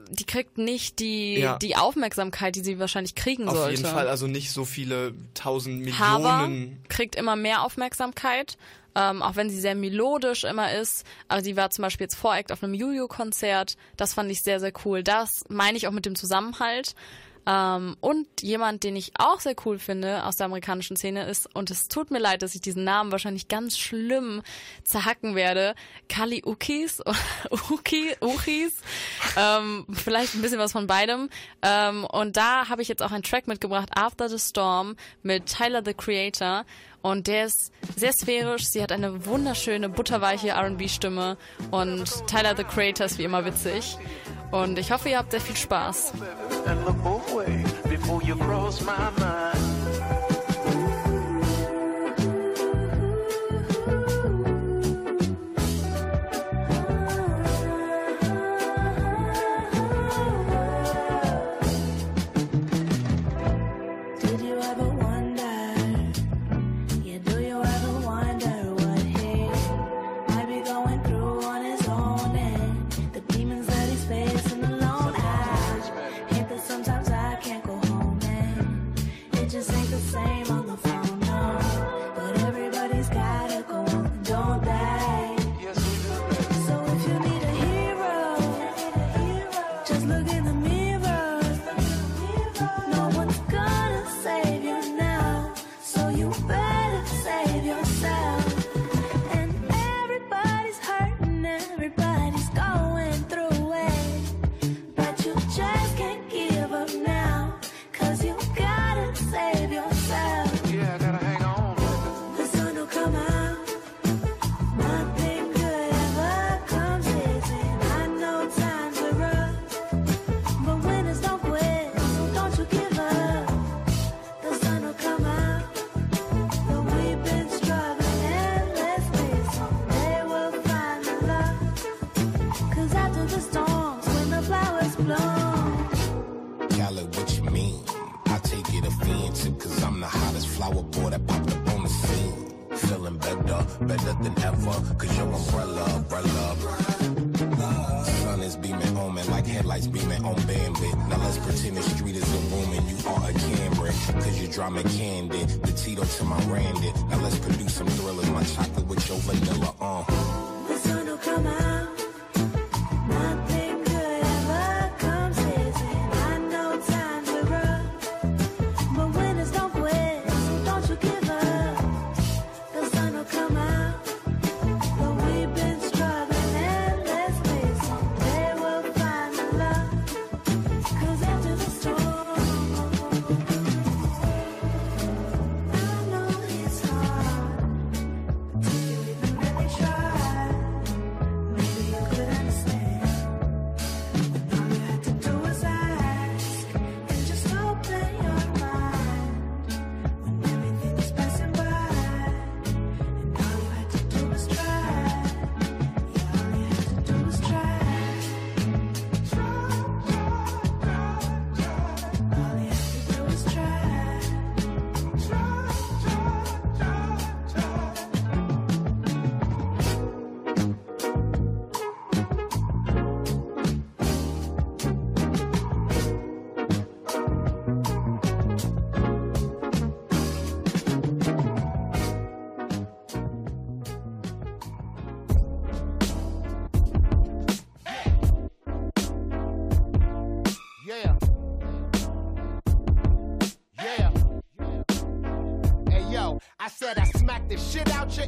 S8: die kriegt nicht die,
S7: Ja.
S8: die Aufmerksamkeit, die sie wahrscheinlich kriegen
S7: Auf
S8: sollte.
S7: jeden Fall, also nicht so viele tausend Millionen.
S8: kriegt immer mehr Aufmerksamkeit, ähm, auch wenn sie sehr melodisch immer ist. Also sie war zum Beispiel jetzt Voract auf einem Juju-Konzert. Das fand ich sehr, sehr cool. Das meine ich auch mit dem Zusammenhalt. Ähm, und jemand, den ich auch sehr cool finde aus der amerikanischen Szene ist, und es tut mir leid, dass ich diesen Namen wahrscheinlich ganz schlimm zerhacken werde, Kali Ukis, Uki, Uchis, ähm, vielleicht ein bisschen was von beidem. Ähm, und da habe ich jetzt auch einen Track mitgebracht, After the Storm, mit Tyler the Creator. Und der ist sehr sphärisch. Sie hat eine wunderschöne, butterweiche R&B-Stimme. Und Tyler the Creator ist wie immer witzig. Und ich hoffe, ihr habt sehr viel Spaß.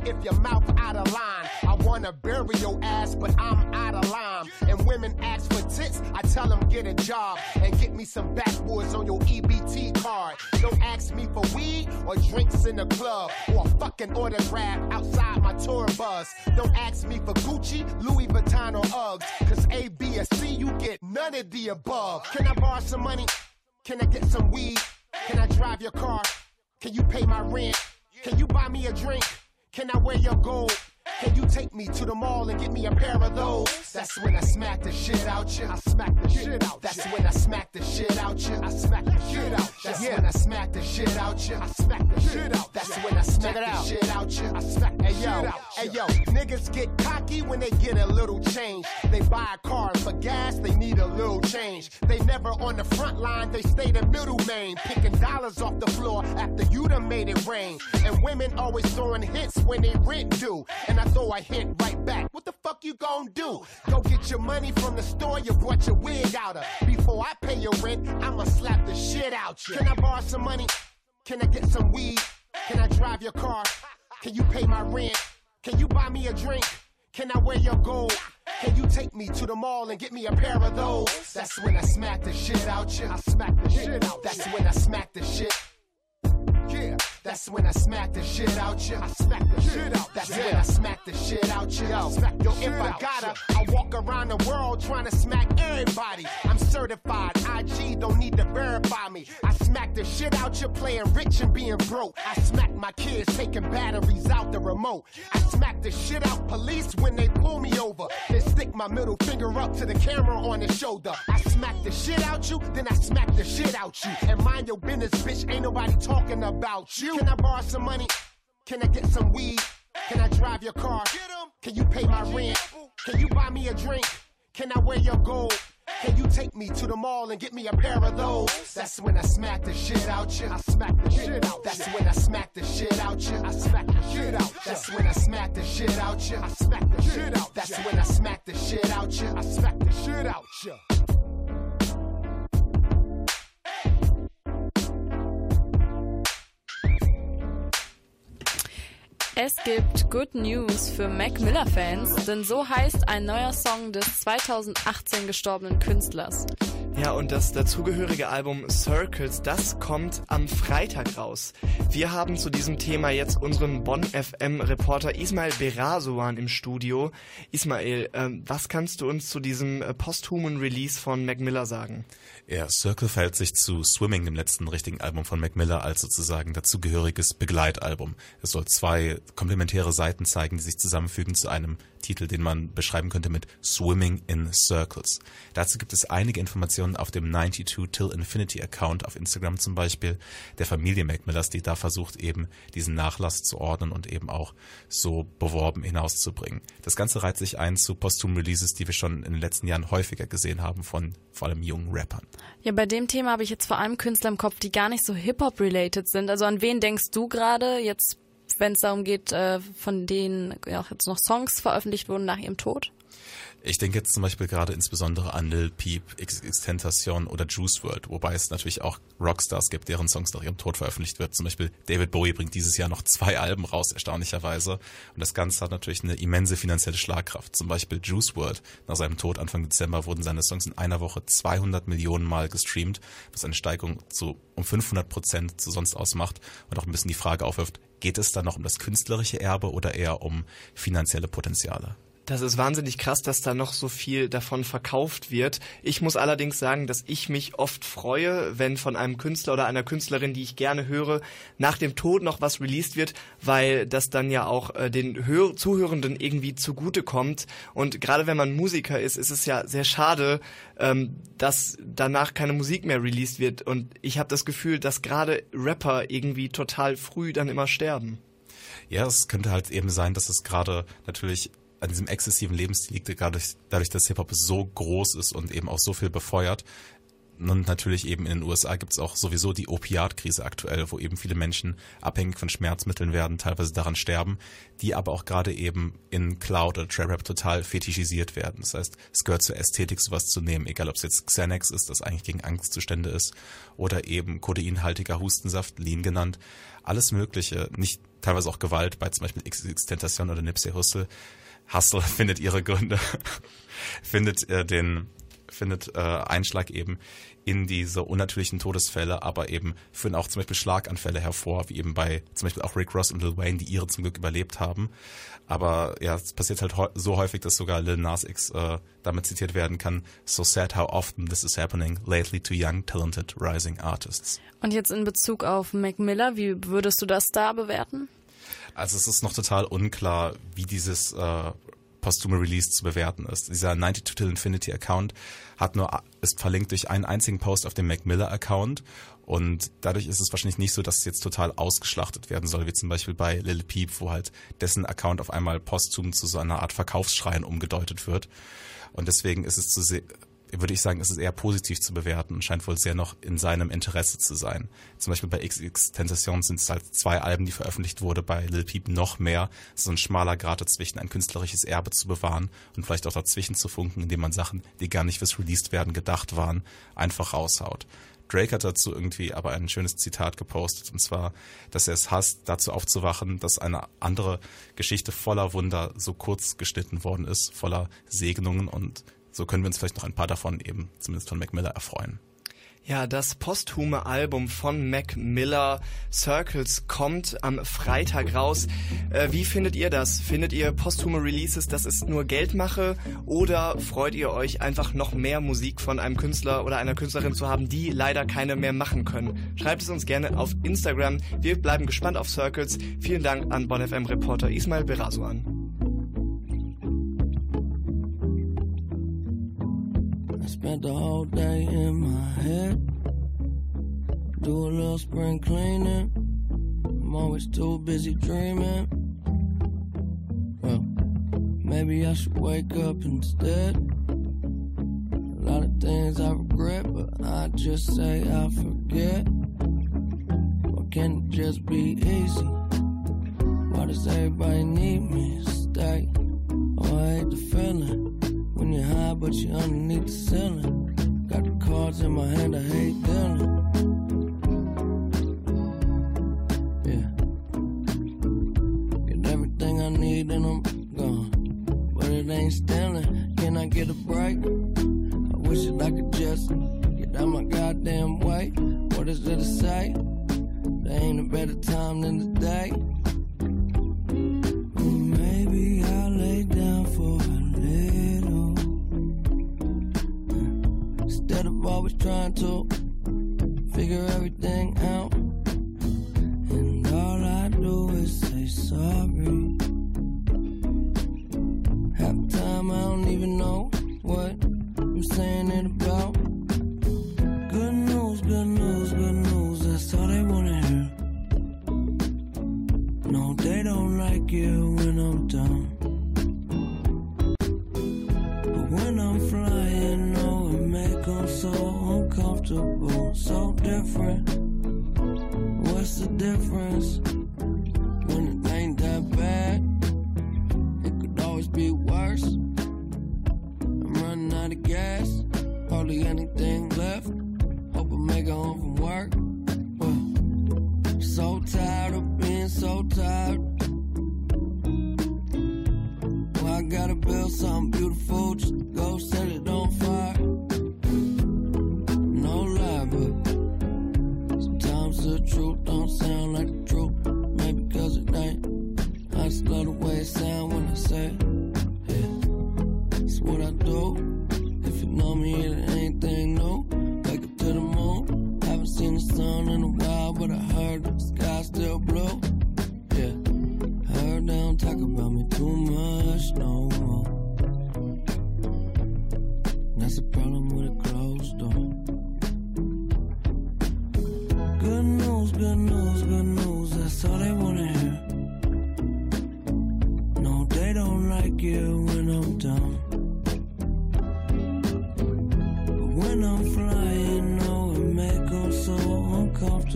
S21: If your mouth out of line. I wanna bury your ass, but I'm out of line. And women ask for tits, I tell them get a job and get me some backwoods on your EBT card. Don't ask me for weed or drinks in the club or a fucking autograph outside my tour bus. Don't ask me for Gucci, Louis Vuitton or Uggs. Cause A, B, or C, you get none of the above. Can I borrow some money? Can I get some weed? Can I drive your car? Can you pay my rent? Can you buy me a drink? Can I wear your gold? Can you take me to the mall and get me a pair of those? That's when I smack the shit out you. I smack the shit out. That's when I smack the shit out you. I smack the shit out. That's when I smack the shit out you. I smack the shit out. That's when I smack the shit out you. I smack the shit out. Hey yo, niggas get cocky when they get a little change. They buy a car and for gas they need a little change. They never on the front line, they stay the middle main, picking dollars off the floor after you done made it rain. And women always throwing hits when they rent due. And I throw a hit right back. What the fuck you gon' do? Go get your money from the store you brought your wig out of. Before I pay your rent, I'ma slap the shit out you. Can I borrow some money? Can I get some weed? Can I drive your car? Can you pay my rent? Can you buy me a drink? Can I wear your gold? Can you take me to the mall and get me a pair of those? That's when I smack the shit out you. I smack the shit out. That's when I smack the shit. Yeah, that's when I smack the shit out you. I smack the shit out. That's when I smack the shit out you. Yo, yo if I gotta, I walk around the world trying to smack everybody. I'm certified. IG don't need to verify me. I smack the shit out you playing rich and being broke. I smack my kids taking batteries out the remote. I smack the shit out police when they pull me over. Then stick my middle finger up to the camera on the shoulder. I smack the shit out you, then I smack the shit out you. And mind your business, bitch. Ain't nobody talking about you. Can I borrow some money? Can I get some weed? Can I drive your car? Can you pay my rent? Can you buy me a drink? Can I wear your gold? Can you take me to the mall and get me a pair of those? That's when I smack the shit out you. I smack the shit out. That's when I smack the shit out you. I smack the shit out. That's when I smack the shit out you. I smack the shit out. That's when I smack the shit out you. I smack the shit out you.
S8: Es gibt Good News für Mac Miller Fans, denn so heißt ein neuer Song des 2018 gestorbenen Künstlers.
S7: Ja, und das dazugehörige Album Circles, das kommt am Freitag raus. Wir haben zu diesem Thema jetzt unseren Bonn FM Reporter Ismail Berasuan im Studio. Ismail, ähm, was kannst du uns zu diesem äh, posthumen Release von Mac Miller sagen?
S22: Ja, Circle verhält sich zu Swimming, dem letzten richtigen Album von Mac Miller, als sozusagen dazugehöriges Begleitalbum. Es soll zwei komplementäre Seiten zeigen, die sich zusammenfügen zu einem Titel, den man beschreiben könnte mit Swimming in Circles. Dazu gibt es einige Informationen auf dem 92 Till Infinity Account auf Instagram zum Beispiel der Familie Macmillers, die da versucht eben diesen Nachlass zu ordnen und eben auch so beworben hinauszubringen. Das Ganze reiht sich ein zu Posthum Releases, die wir schon in den letzten Jahren häufiger gesehen haben von vor allem jungen Rappern.
S8: Ja, bei dem Thema habe ich jetzt vor allem Künstler im Kopf, die gar nicht so Hip-Hop-related sind. Also an wen denkst du gerade jetzt wenn es darum geht, äh, von denen ja, jetzt noch Songs veröffentlicht wurden nach ihrem Tod?
S22: Ich denke jetzt zum Beispiel gerade insbesondere an Lil Peep, Extentation oder Juice World, wobei es natürlich auch Rockstars gibt, deren Songs nach ihrem Tod veröffentlicht wird. Zum Beispiel David Bowie bringt dieses Jahr noch zwei Alben raus, erstaunlicherweise. Und das Ganze hat natürlich eine immense finanzielle Schlagkraft. Zum Beispiel Juice World. Nach seinem Tod Anfang Dezember wurden seine Songs in einer Woche 200 Millionen Mal gestreamt, was eine Steigerung zu um 500 Prozent zu sonst ausmacht und auch ein bisschen die Frage aufwirft, geht es da noch um das künstlerische Erbe oder eher um finanzielle Potenziale?
S7: Das ist wahnsinnig krass, dass da noch so viel davon verkauft wird. Ich muss allerdings sagen, dass ich mich oft freue, wenn von einem Künstler oder einer Künstlerin, die ich gerne höre, nach dem Tod noch was released wird, weil das dann ja auch äh, den Hör Zuhörenden irgendwie zugutekommt. Und gerade wenn man Musiker ist, ist es ja sehr schade, ähm, dass danach keine Musik mehr released wird. Und ich habe das Gefühl, dass gerade Rapper irgendwie total früh dann immer sterben.
S22: Ja, es könnte halt eben sein, dass es gerade natürlich an diesem exzessiven Lebensstil liegt dadurch, dadurch, dass Hip-Hop so groß ist und eben auch so viel befeuert. Und natürlich eben in den USA gibt es auch sowieso die Opiatkrise aktuell, wo eben viele Menschen abhängig von Schmerzmitteln werden, teilweise daran sterben, die aber auch gerade eben in Cloud oder Trap Rap total fetischisiert werden. Das heißt, es gehört zur Ästhetik, sowas zu nehmen, egal ob es jetzt Xanax ist, das eigentlich gegen Angstzustände ist, oder eben kodeinhaltiger Hustensaft, Lean genannt. Alles Mögliche, nicht teilweise auch Gewalt bei zum Beispiel X-Tentation oder Nipsey Hussle Hustle findet ihre Gründe, findet äh, den findet äh, Einschlag eben in diese unnatürlichen Todesfälle, aber eben führen auch zum Beispiel Schlaganfälle hervor, wie eben bei zum Beispiel auch Rick Ross und Lil Wayne, die ihre zum Glück überlebt haben. Aber ja, es passiert halt so häufig, dass sogar Lil Nas X äh, damit zitiert werden kann, so sad how often this is happening lately to young, talented, rising artists.
S8: Und jetzt in Bezug auf Mac Miller, wie würdest du das da bewerten?
S22: Also es ist noch total unklar, wie dieses äh, posthume Release zu bewerten ist. Dieser 92 Till Infinity Account hat nur ist verlinkt durch einen einzigen Post auf dem Mac Miller Account und dadurch ist es wahrscheinlich nicht so, dass es jetzt total ausgeschlachtet werden soll, wie zum Beispiel bei Lil Peep, wo halt dessen Account auf einmal posthum zu so einer Art Verkaufsschreien umgedeutet wird. Und deswegen ist es zu würde ich sagen, ist es eher positiv zu bewerten und scheint wohl sehr noch in seinem Interesse zu sein. Zum Beispiel bei XX Tentation sind es halt zwei Alben, die veröffentlicht wurde, bei Lil Peep noch mehr. So ein schmaler Grad dazwischen, ein künstlerisches Erbe zu bewahren und vielleicht auch dazwischen zu funken, indem man Sachen, die gar nicht fürs Released werden gedacht waren, einfach raushaut. Drake hat dazu irgendwie aber ein schönes Zitat gepostet, und zwar, dass er es hasst, dazu aufzuwachen, dass eine andere Geschichte voller Wunder so kurz geschnitten worden ist, voller Segnungen und so können wir uns vielleicht noch ein paar davon eben, zumindest von Mac Miller, erfreuen.
S7: Ja, das posthume Album von Mac Miller Circles kommt am Freitag raus. Äh, wie findet ihr das? Findet ihr posthume Releases, das ist nur Geldmache? Oder freut ihr euch einfach noch mehr Musik von einem Künstler oder einer Künstlerin zu haben, die leider keine mehr machen können? Schreibt es uns gerne auf Instagram. Wir bleiben gespannt auf Circles. Vielen Dank an Bon FM Reporter Ismail Berasuan.
S23: Spent the whole day in my head. Do a little spring cleaning. I'm always too busy dreaming. Well, maybe I should wake up instead. A lot of things I regret, but I just say I forget. Or can it just be easy? Why does everybody need me to stay? Oh, I hate the feeling. When you're high, but you're underneath the ceiling. Got the cards in my hand, I hate dealing. Yeah. Get everything I need and I'm gone. But it ain't stealing. Can I get a break? I wish that I could just get out my goddamn way. What is there to say? There ain't a better time than today. To figure everything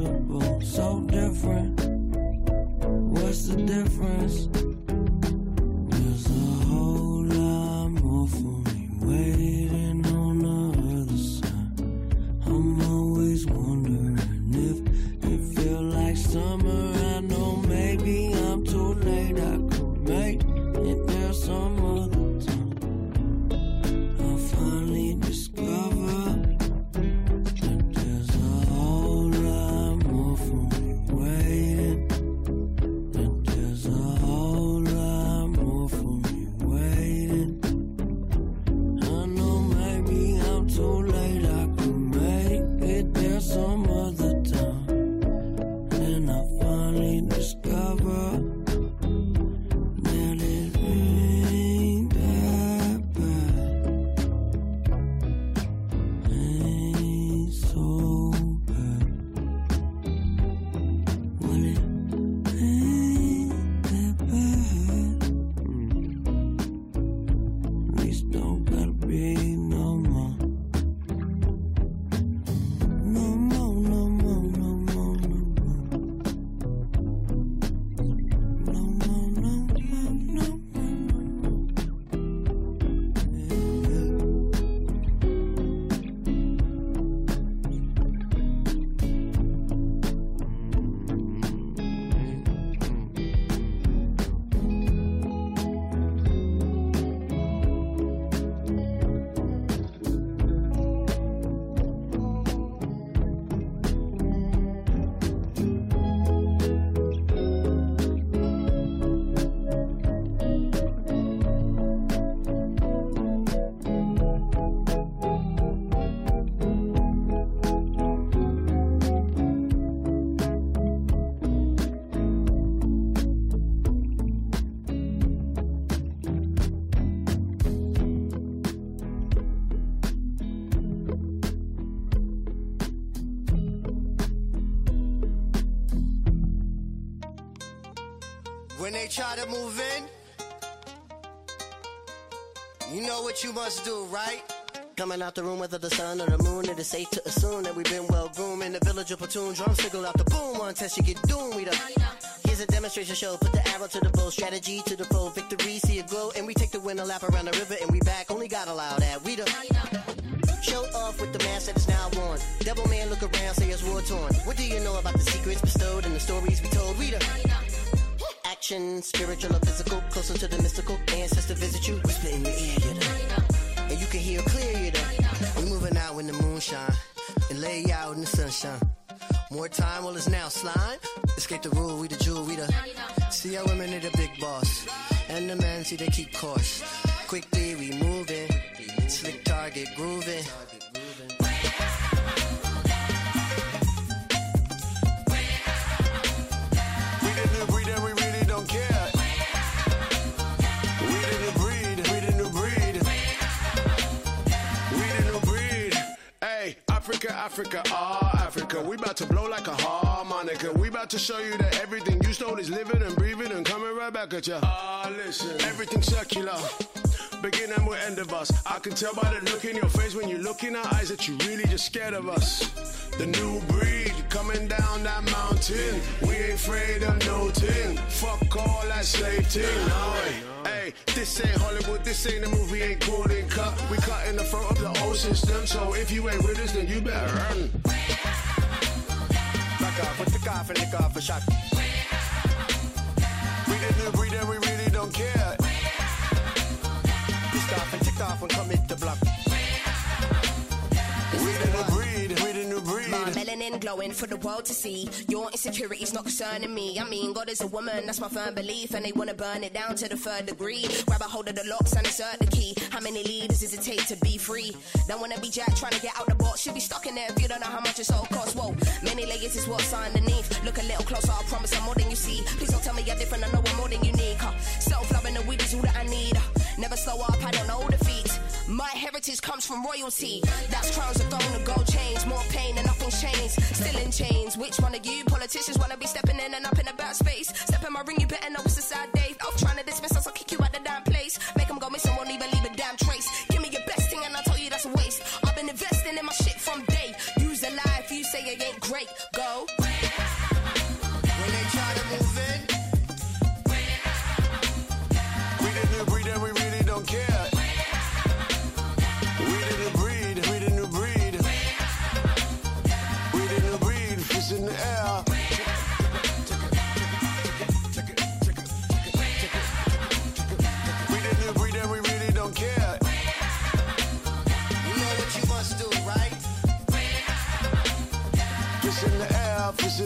S23: uncomfortable, so different. What's the difference? To
S24: move in, you know what you must do, right? Coming out the room, whether the sun or the moon, it is safe to assume that we've been well groomed in the village of platoon. Drum signal out the boom, one test you get doomed. We the here's a demonstration show. Put the arrow to the bow, strategy to the foe, victory, see it glow, and we take the win a lap around the river, and we back. Only God allow that. We the show off with the mask that is now worn. Devil man, look around, say it's war torn. What do you know about the secrets bestowed and the stories we told? We the action, spiritual or physical, closer to the mystical. Ancestor visit you, whisper in your ear, you know. And you can hear clear, you know. We moving out in the moonshine and lay out in the sunshine. More time, well, it's now slime. Escape the rule, we the jewel, we the. See our women are the big boss. And the men see they keep course. Quickly we moving. Slick target grooving.
S25: Africa, Africa, ah, Africa. We about to blow like a harmonica. We about to show you that everything you stole is living and breathing and coming right back at you. Ah, listen, everything's circular. Beginning will end of us. I can tell by the look in your face when you look in our eyes that you really just scared of us. The new breed coming down that mountain. We ain't afraid of no thing. Fuck all that slave thing. No. Hey, this ain't Hollywood, this ain't a movie, ain't golden cut. We cut in the front of the old system, so if you ain't with us, then you better run. Back off with the and lick off a shot. We the new breed and we really don't care. Pissed off and ticked off and commit the block. We the new breed, we the
S26: melanin glowing for the world to see. Your insecurities not concerning me. I mean, God is a woman, that's my firm belief. And they wanna burn it down to the third degree. Grab a hold of the locks and insert the key. How many leaders does it take to be free? Don't wanna be Jack trying to get out the box. Should be stuck in there if you don't know how much it's all cost. Whoa, many layers is what's underneath. Look a little closer, I promise I'm more than you see. Please don't tell me you're different, I know I'm more than unique. Huh? Self-loving the weed is all that I need. Never slow up, I don't know defeat. My heritage comes from royalty. That's crowns of gold and gold chains. More pain and nothing's changed. Still in chains. Which one of you politicians wanna be stepping in and up in a bad space? Step in my ring, you better know it's a sad day. Off trying to dismiss us, I'll kick you out the damn place. Make them go missing, won't even leave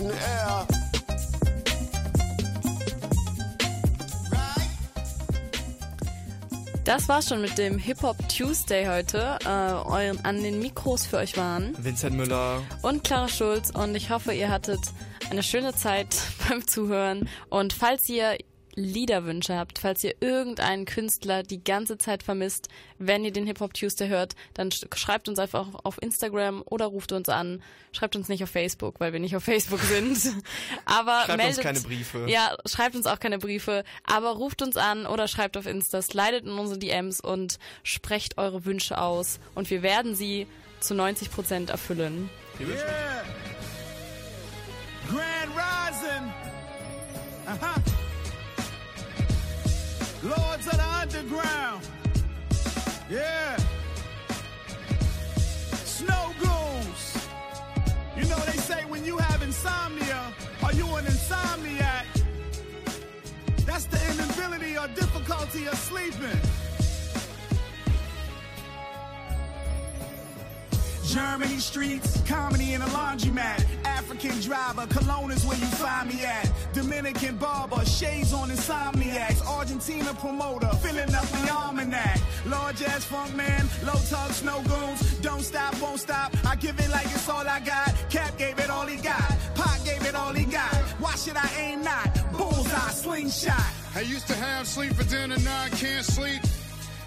S25: the air.
S8: Das war's schon mit dem Hip Hop Tuesday heute. Äh, euren, an den Mikros für euch waren
S7: Vincent Müller.
S8: und Clara Schulz und ich hoffe, ihr hattet eine schöne Zeit beim Zuhören. Und falls ihr Liederwünsche habt, falls ihr irgendeinen Künstler die ganze Zeit vermisst, wenn ihr den Hip Hop Tuesday hört, dann sch schreibt uns einfach auf Instagram oder ruft uns an. Schreibt uns nicht auf Facebook, weil wir nicht auf Facebook sind. Aber
S7: Schreibt uns
S8: meldet,
S7: keine Briefe.
S8: Ja, schreibt uns auch keine Briefe, aber ruft uns an oder schreibt auf Insta, slidet in unsere DMs und sprecht eure Wünsche aus und wir werden sie zu 90 Prozent erfüllen.
S27: Yeah. Grand Rising. Uh-huh. Lords of the Underground. Yeah. Snow goons. You know, they say when you have insomnia, are you an insomniac? That's the inability or difficulty of sleeping. Germany streets, comedy in a laundromat. African driver, cologne is where you find me at. Dominican barber, shades on insomniacs. Argentina promoter, filling up the almanac. Large ass funk man, low talk snow goons. Don't stop, won't stop. I give it like it's all I got. Cap gave it all he got. Pac gave it all he got. Why should I aim not? Bullseye, slingshot.
S28: I used to have sleep for dinner, now I can't sleep.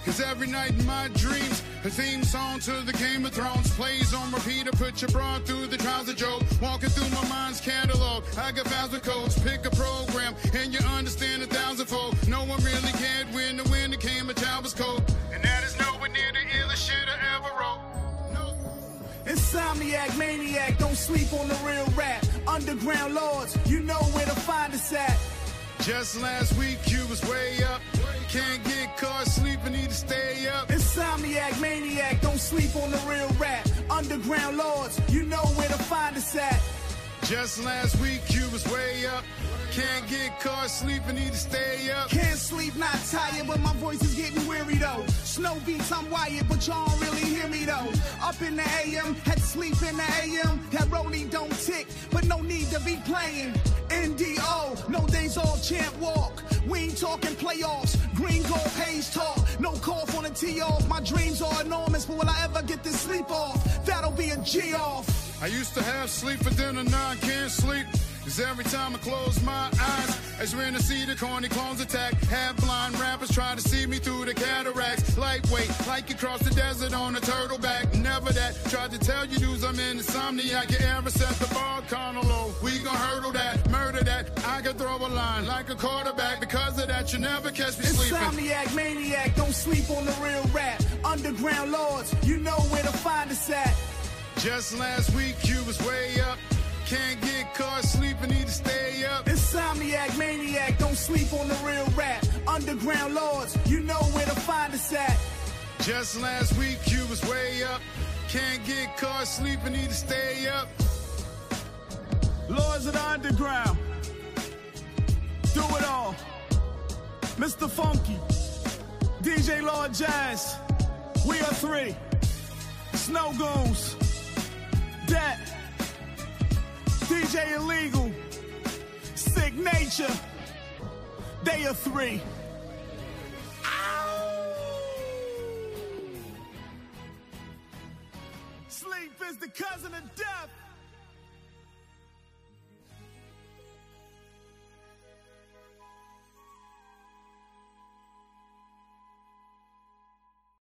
S28: Cause every night in my dreams, the theme song to the Game of Thrones plays on repeat. I put your bra through the trials of Job. Walking through my mind's catalog. I got thousand codes, pick a program, and you understand a thousandfold. No one really cared when the winter came, a child was cold. And that is nowhere near the illest shit I ever wrote.
S27: Insomniac, maniac, don't sleep on the real rap. Underground lords, you know where to find us at.
S28: Just last week, you was way up. Can't get caught sleeping, need to stay up.
S27: Insomniac, maniac, don't sleep on the real rap. Underground lords, you know where to find us at.
S28: Just last week, you was way up. Can't get caught sleeping, need to stay up.
S27: Can't sleep, not tired, but my voice is getting weary though. Snow beats, I'm wired, but y'all don't really hear me though. Up in the AM, had to sleep in the AM. That rolling don't tick, but no need to be playing. NDO, no days off, champ walk. We ain't talking playoffs. Green gold haze talk. No call for the tee off. My dreams are enormous, but will I ever get this sleep off? That'll be a G off.
S28: I used to have sleep for dinner, now I can't sleep. Cause every time I close my eyes, it's when I see the corny clones attack. Half blind rappers try to see me through the cataracts. Lightweight, like you cross the desert on a turtle back. Never that. Tried to tell you dudes I'm in insomniac. You ever set the bar kinda low? Oh, we gon' hurdle that, murder that. I can throw a line like a quarterback. Because of that, you never catch me sleeping.
S27: Insomniac, maniac, don't sleep on the real rap. Underground lords, you know where to find us at.
S28: Just last week, you was way up. Can't get caught sleeping, need to stay up.
S27: Insomniac, maniac, don't sleep on the real rap. Underground lords, you know where to find us at.
S28: Just last week, you was way up. Can't get caught sleeping, need to stay up.
S27: Lords of the underground, do it all. Mr. Funky, DJ Lord Jazz, we are three. Snow Goons, Dat, DJ Illegal, Sick Nature, they are three. Sleep is the cousin of death.